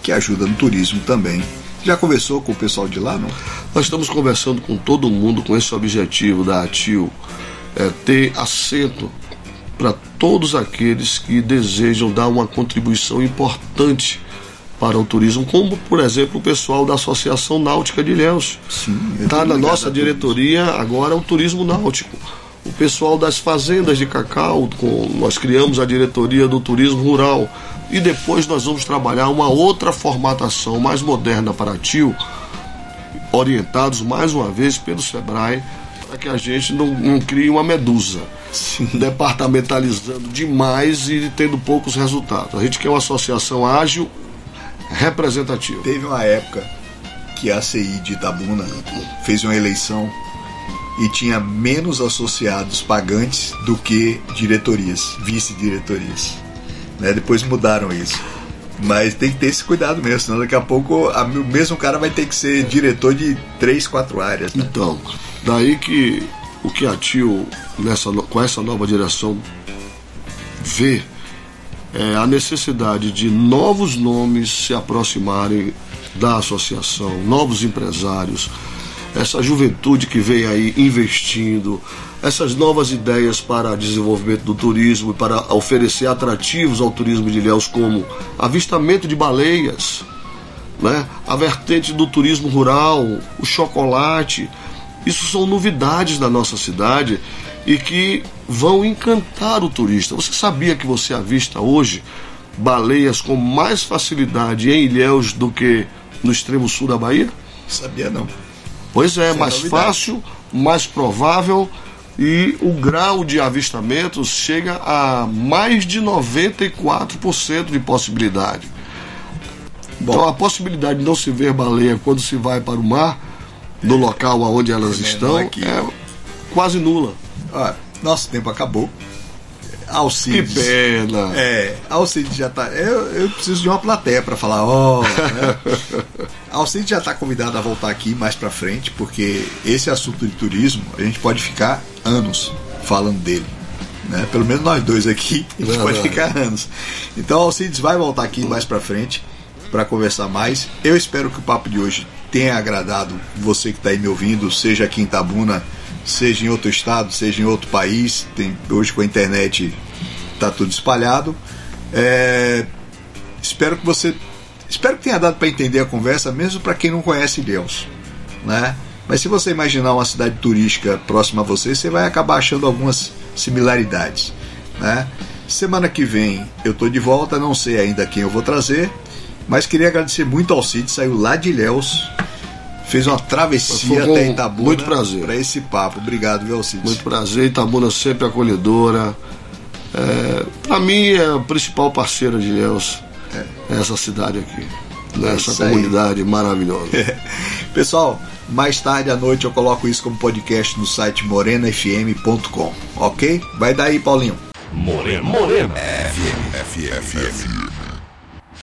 que ajuda no turismo também. Já conversou com o pessoal de lá, não? Nós estamos conversando com todo mundo com esse objetivo da ATIL, é, ter assento para todos aqueles que desejam dar uma contribuição importante para o turismo, como por exemplo o pessoal da Associação Náutica de Ilhéus. Está na nossa diretoria agora o turismo náutico. O pessoal das fazendas de cacau, com, nós criamos a diretoria do turismo rural. E depois nós vamos trabalhar uma outra formatação mais moderna para Tio, orientados mais uma vez pelo Sebrae, para que a gente não, não crie uma medusa. Sim. departamentalizando demais e tendo poucos resultados. A gente quer uma associação ágil representativo. Teve uma época que a CI de Itabuna fez uma eleição e tinha menos associados pagantes do que diretorias, vice-diretorias. Né? Depois mudaram isso. Mas tem que ter esse cuidado mesmo, senão daqui a pouco a, o mesmo cara vai ter que ser diretor de três, quatro áreas. Né? Então, daí que o que a Tio, nessa, com essa nova direção, vê é, a necessidade de novos nomes se aproximarem da associação, novos empresários, essa juventude que vem aí investindo, essas novas ideias para desenvolvimento do turismo para oferecer atrativos ao turismo de Ilhéus, como avistamento de baleias, né? a vertente do turismo rural, o chocolate. Isso são novidades da nossa cidade e que vão encantar o turista. Você sabia que você avista hoje baleias com mais facilidade em Ilhéus do que no extremo sul da Bahia? Sabia não. Pois é, Sem mais novidade. fácil, mais provável e o grau de avistamentos chega a mais de 94% de possibilidade. Bom, então a possibilidade de não se ver baleia quando se vai para o mar, no local onde elas é estão, é quase nula. Olha, nosso tempo acabou. Alcides. Que pena. É, Alcides já tá. Eu, eu preciso de uma plateia para falar, ó. Oh, né? Alcides já tá convidado a voltar aqui mais para frente, porque esse assunto de turismo a gente pode ficar anos falando dele. Né? Pelo menos nós dois aqui, a gente pode ficar anos. Então Alcides vai voltar aqui mais para frente para conversar mais. Eu espero que o papo de hoje tenha agradado você que está aí me ouvindo, seja aqui em Tabuna seja em outro estado, seja em outro país. Tem, hoje com a internet está tudo espalhado. É, espero que você. Espero que tenha dado para entender a conversa, mesmo para quem não conhece Deus. Né? Mas se você imaginar uma cidade turística próxima a você, você vai acabar achando algumas similaridades. Né? Semana que vem eu estou de volta, não sei ainda quem eu vou trazer, mas queria agradecer muito ao Cid, saiu lá de Ilhéus, fez uma travessia até Itabuna. Muito prazer. Para esse papo. Obrigado, viu, Cid? Muito prazer, Itabuna sempre acolhedora. É, para mim é a principal parceira de Ilhéus, é. essa cidade aqui, nessa é comunidade maravilhosa. Pessoal, mais tarde à noite eu coloco isso como podcast no site morenafm.com, ok? Vai daí, Paulinho. Morena, Morena FM, FM, FM.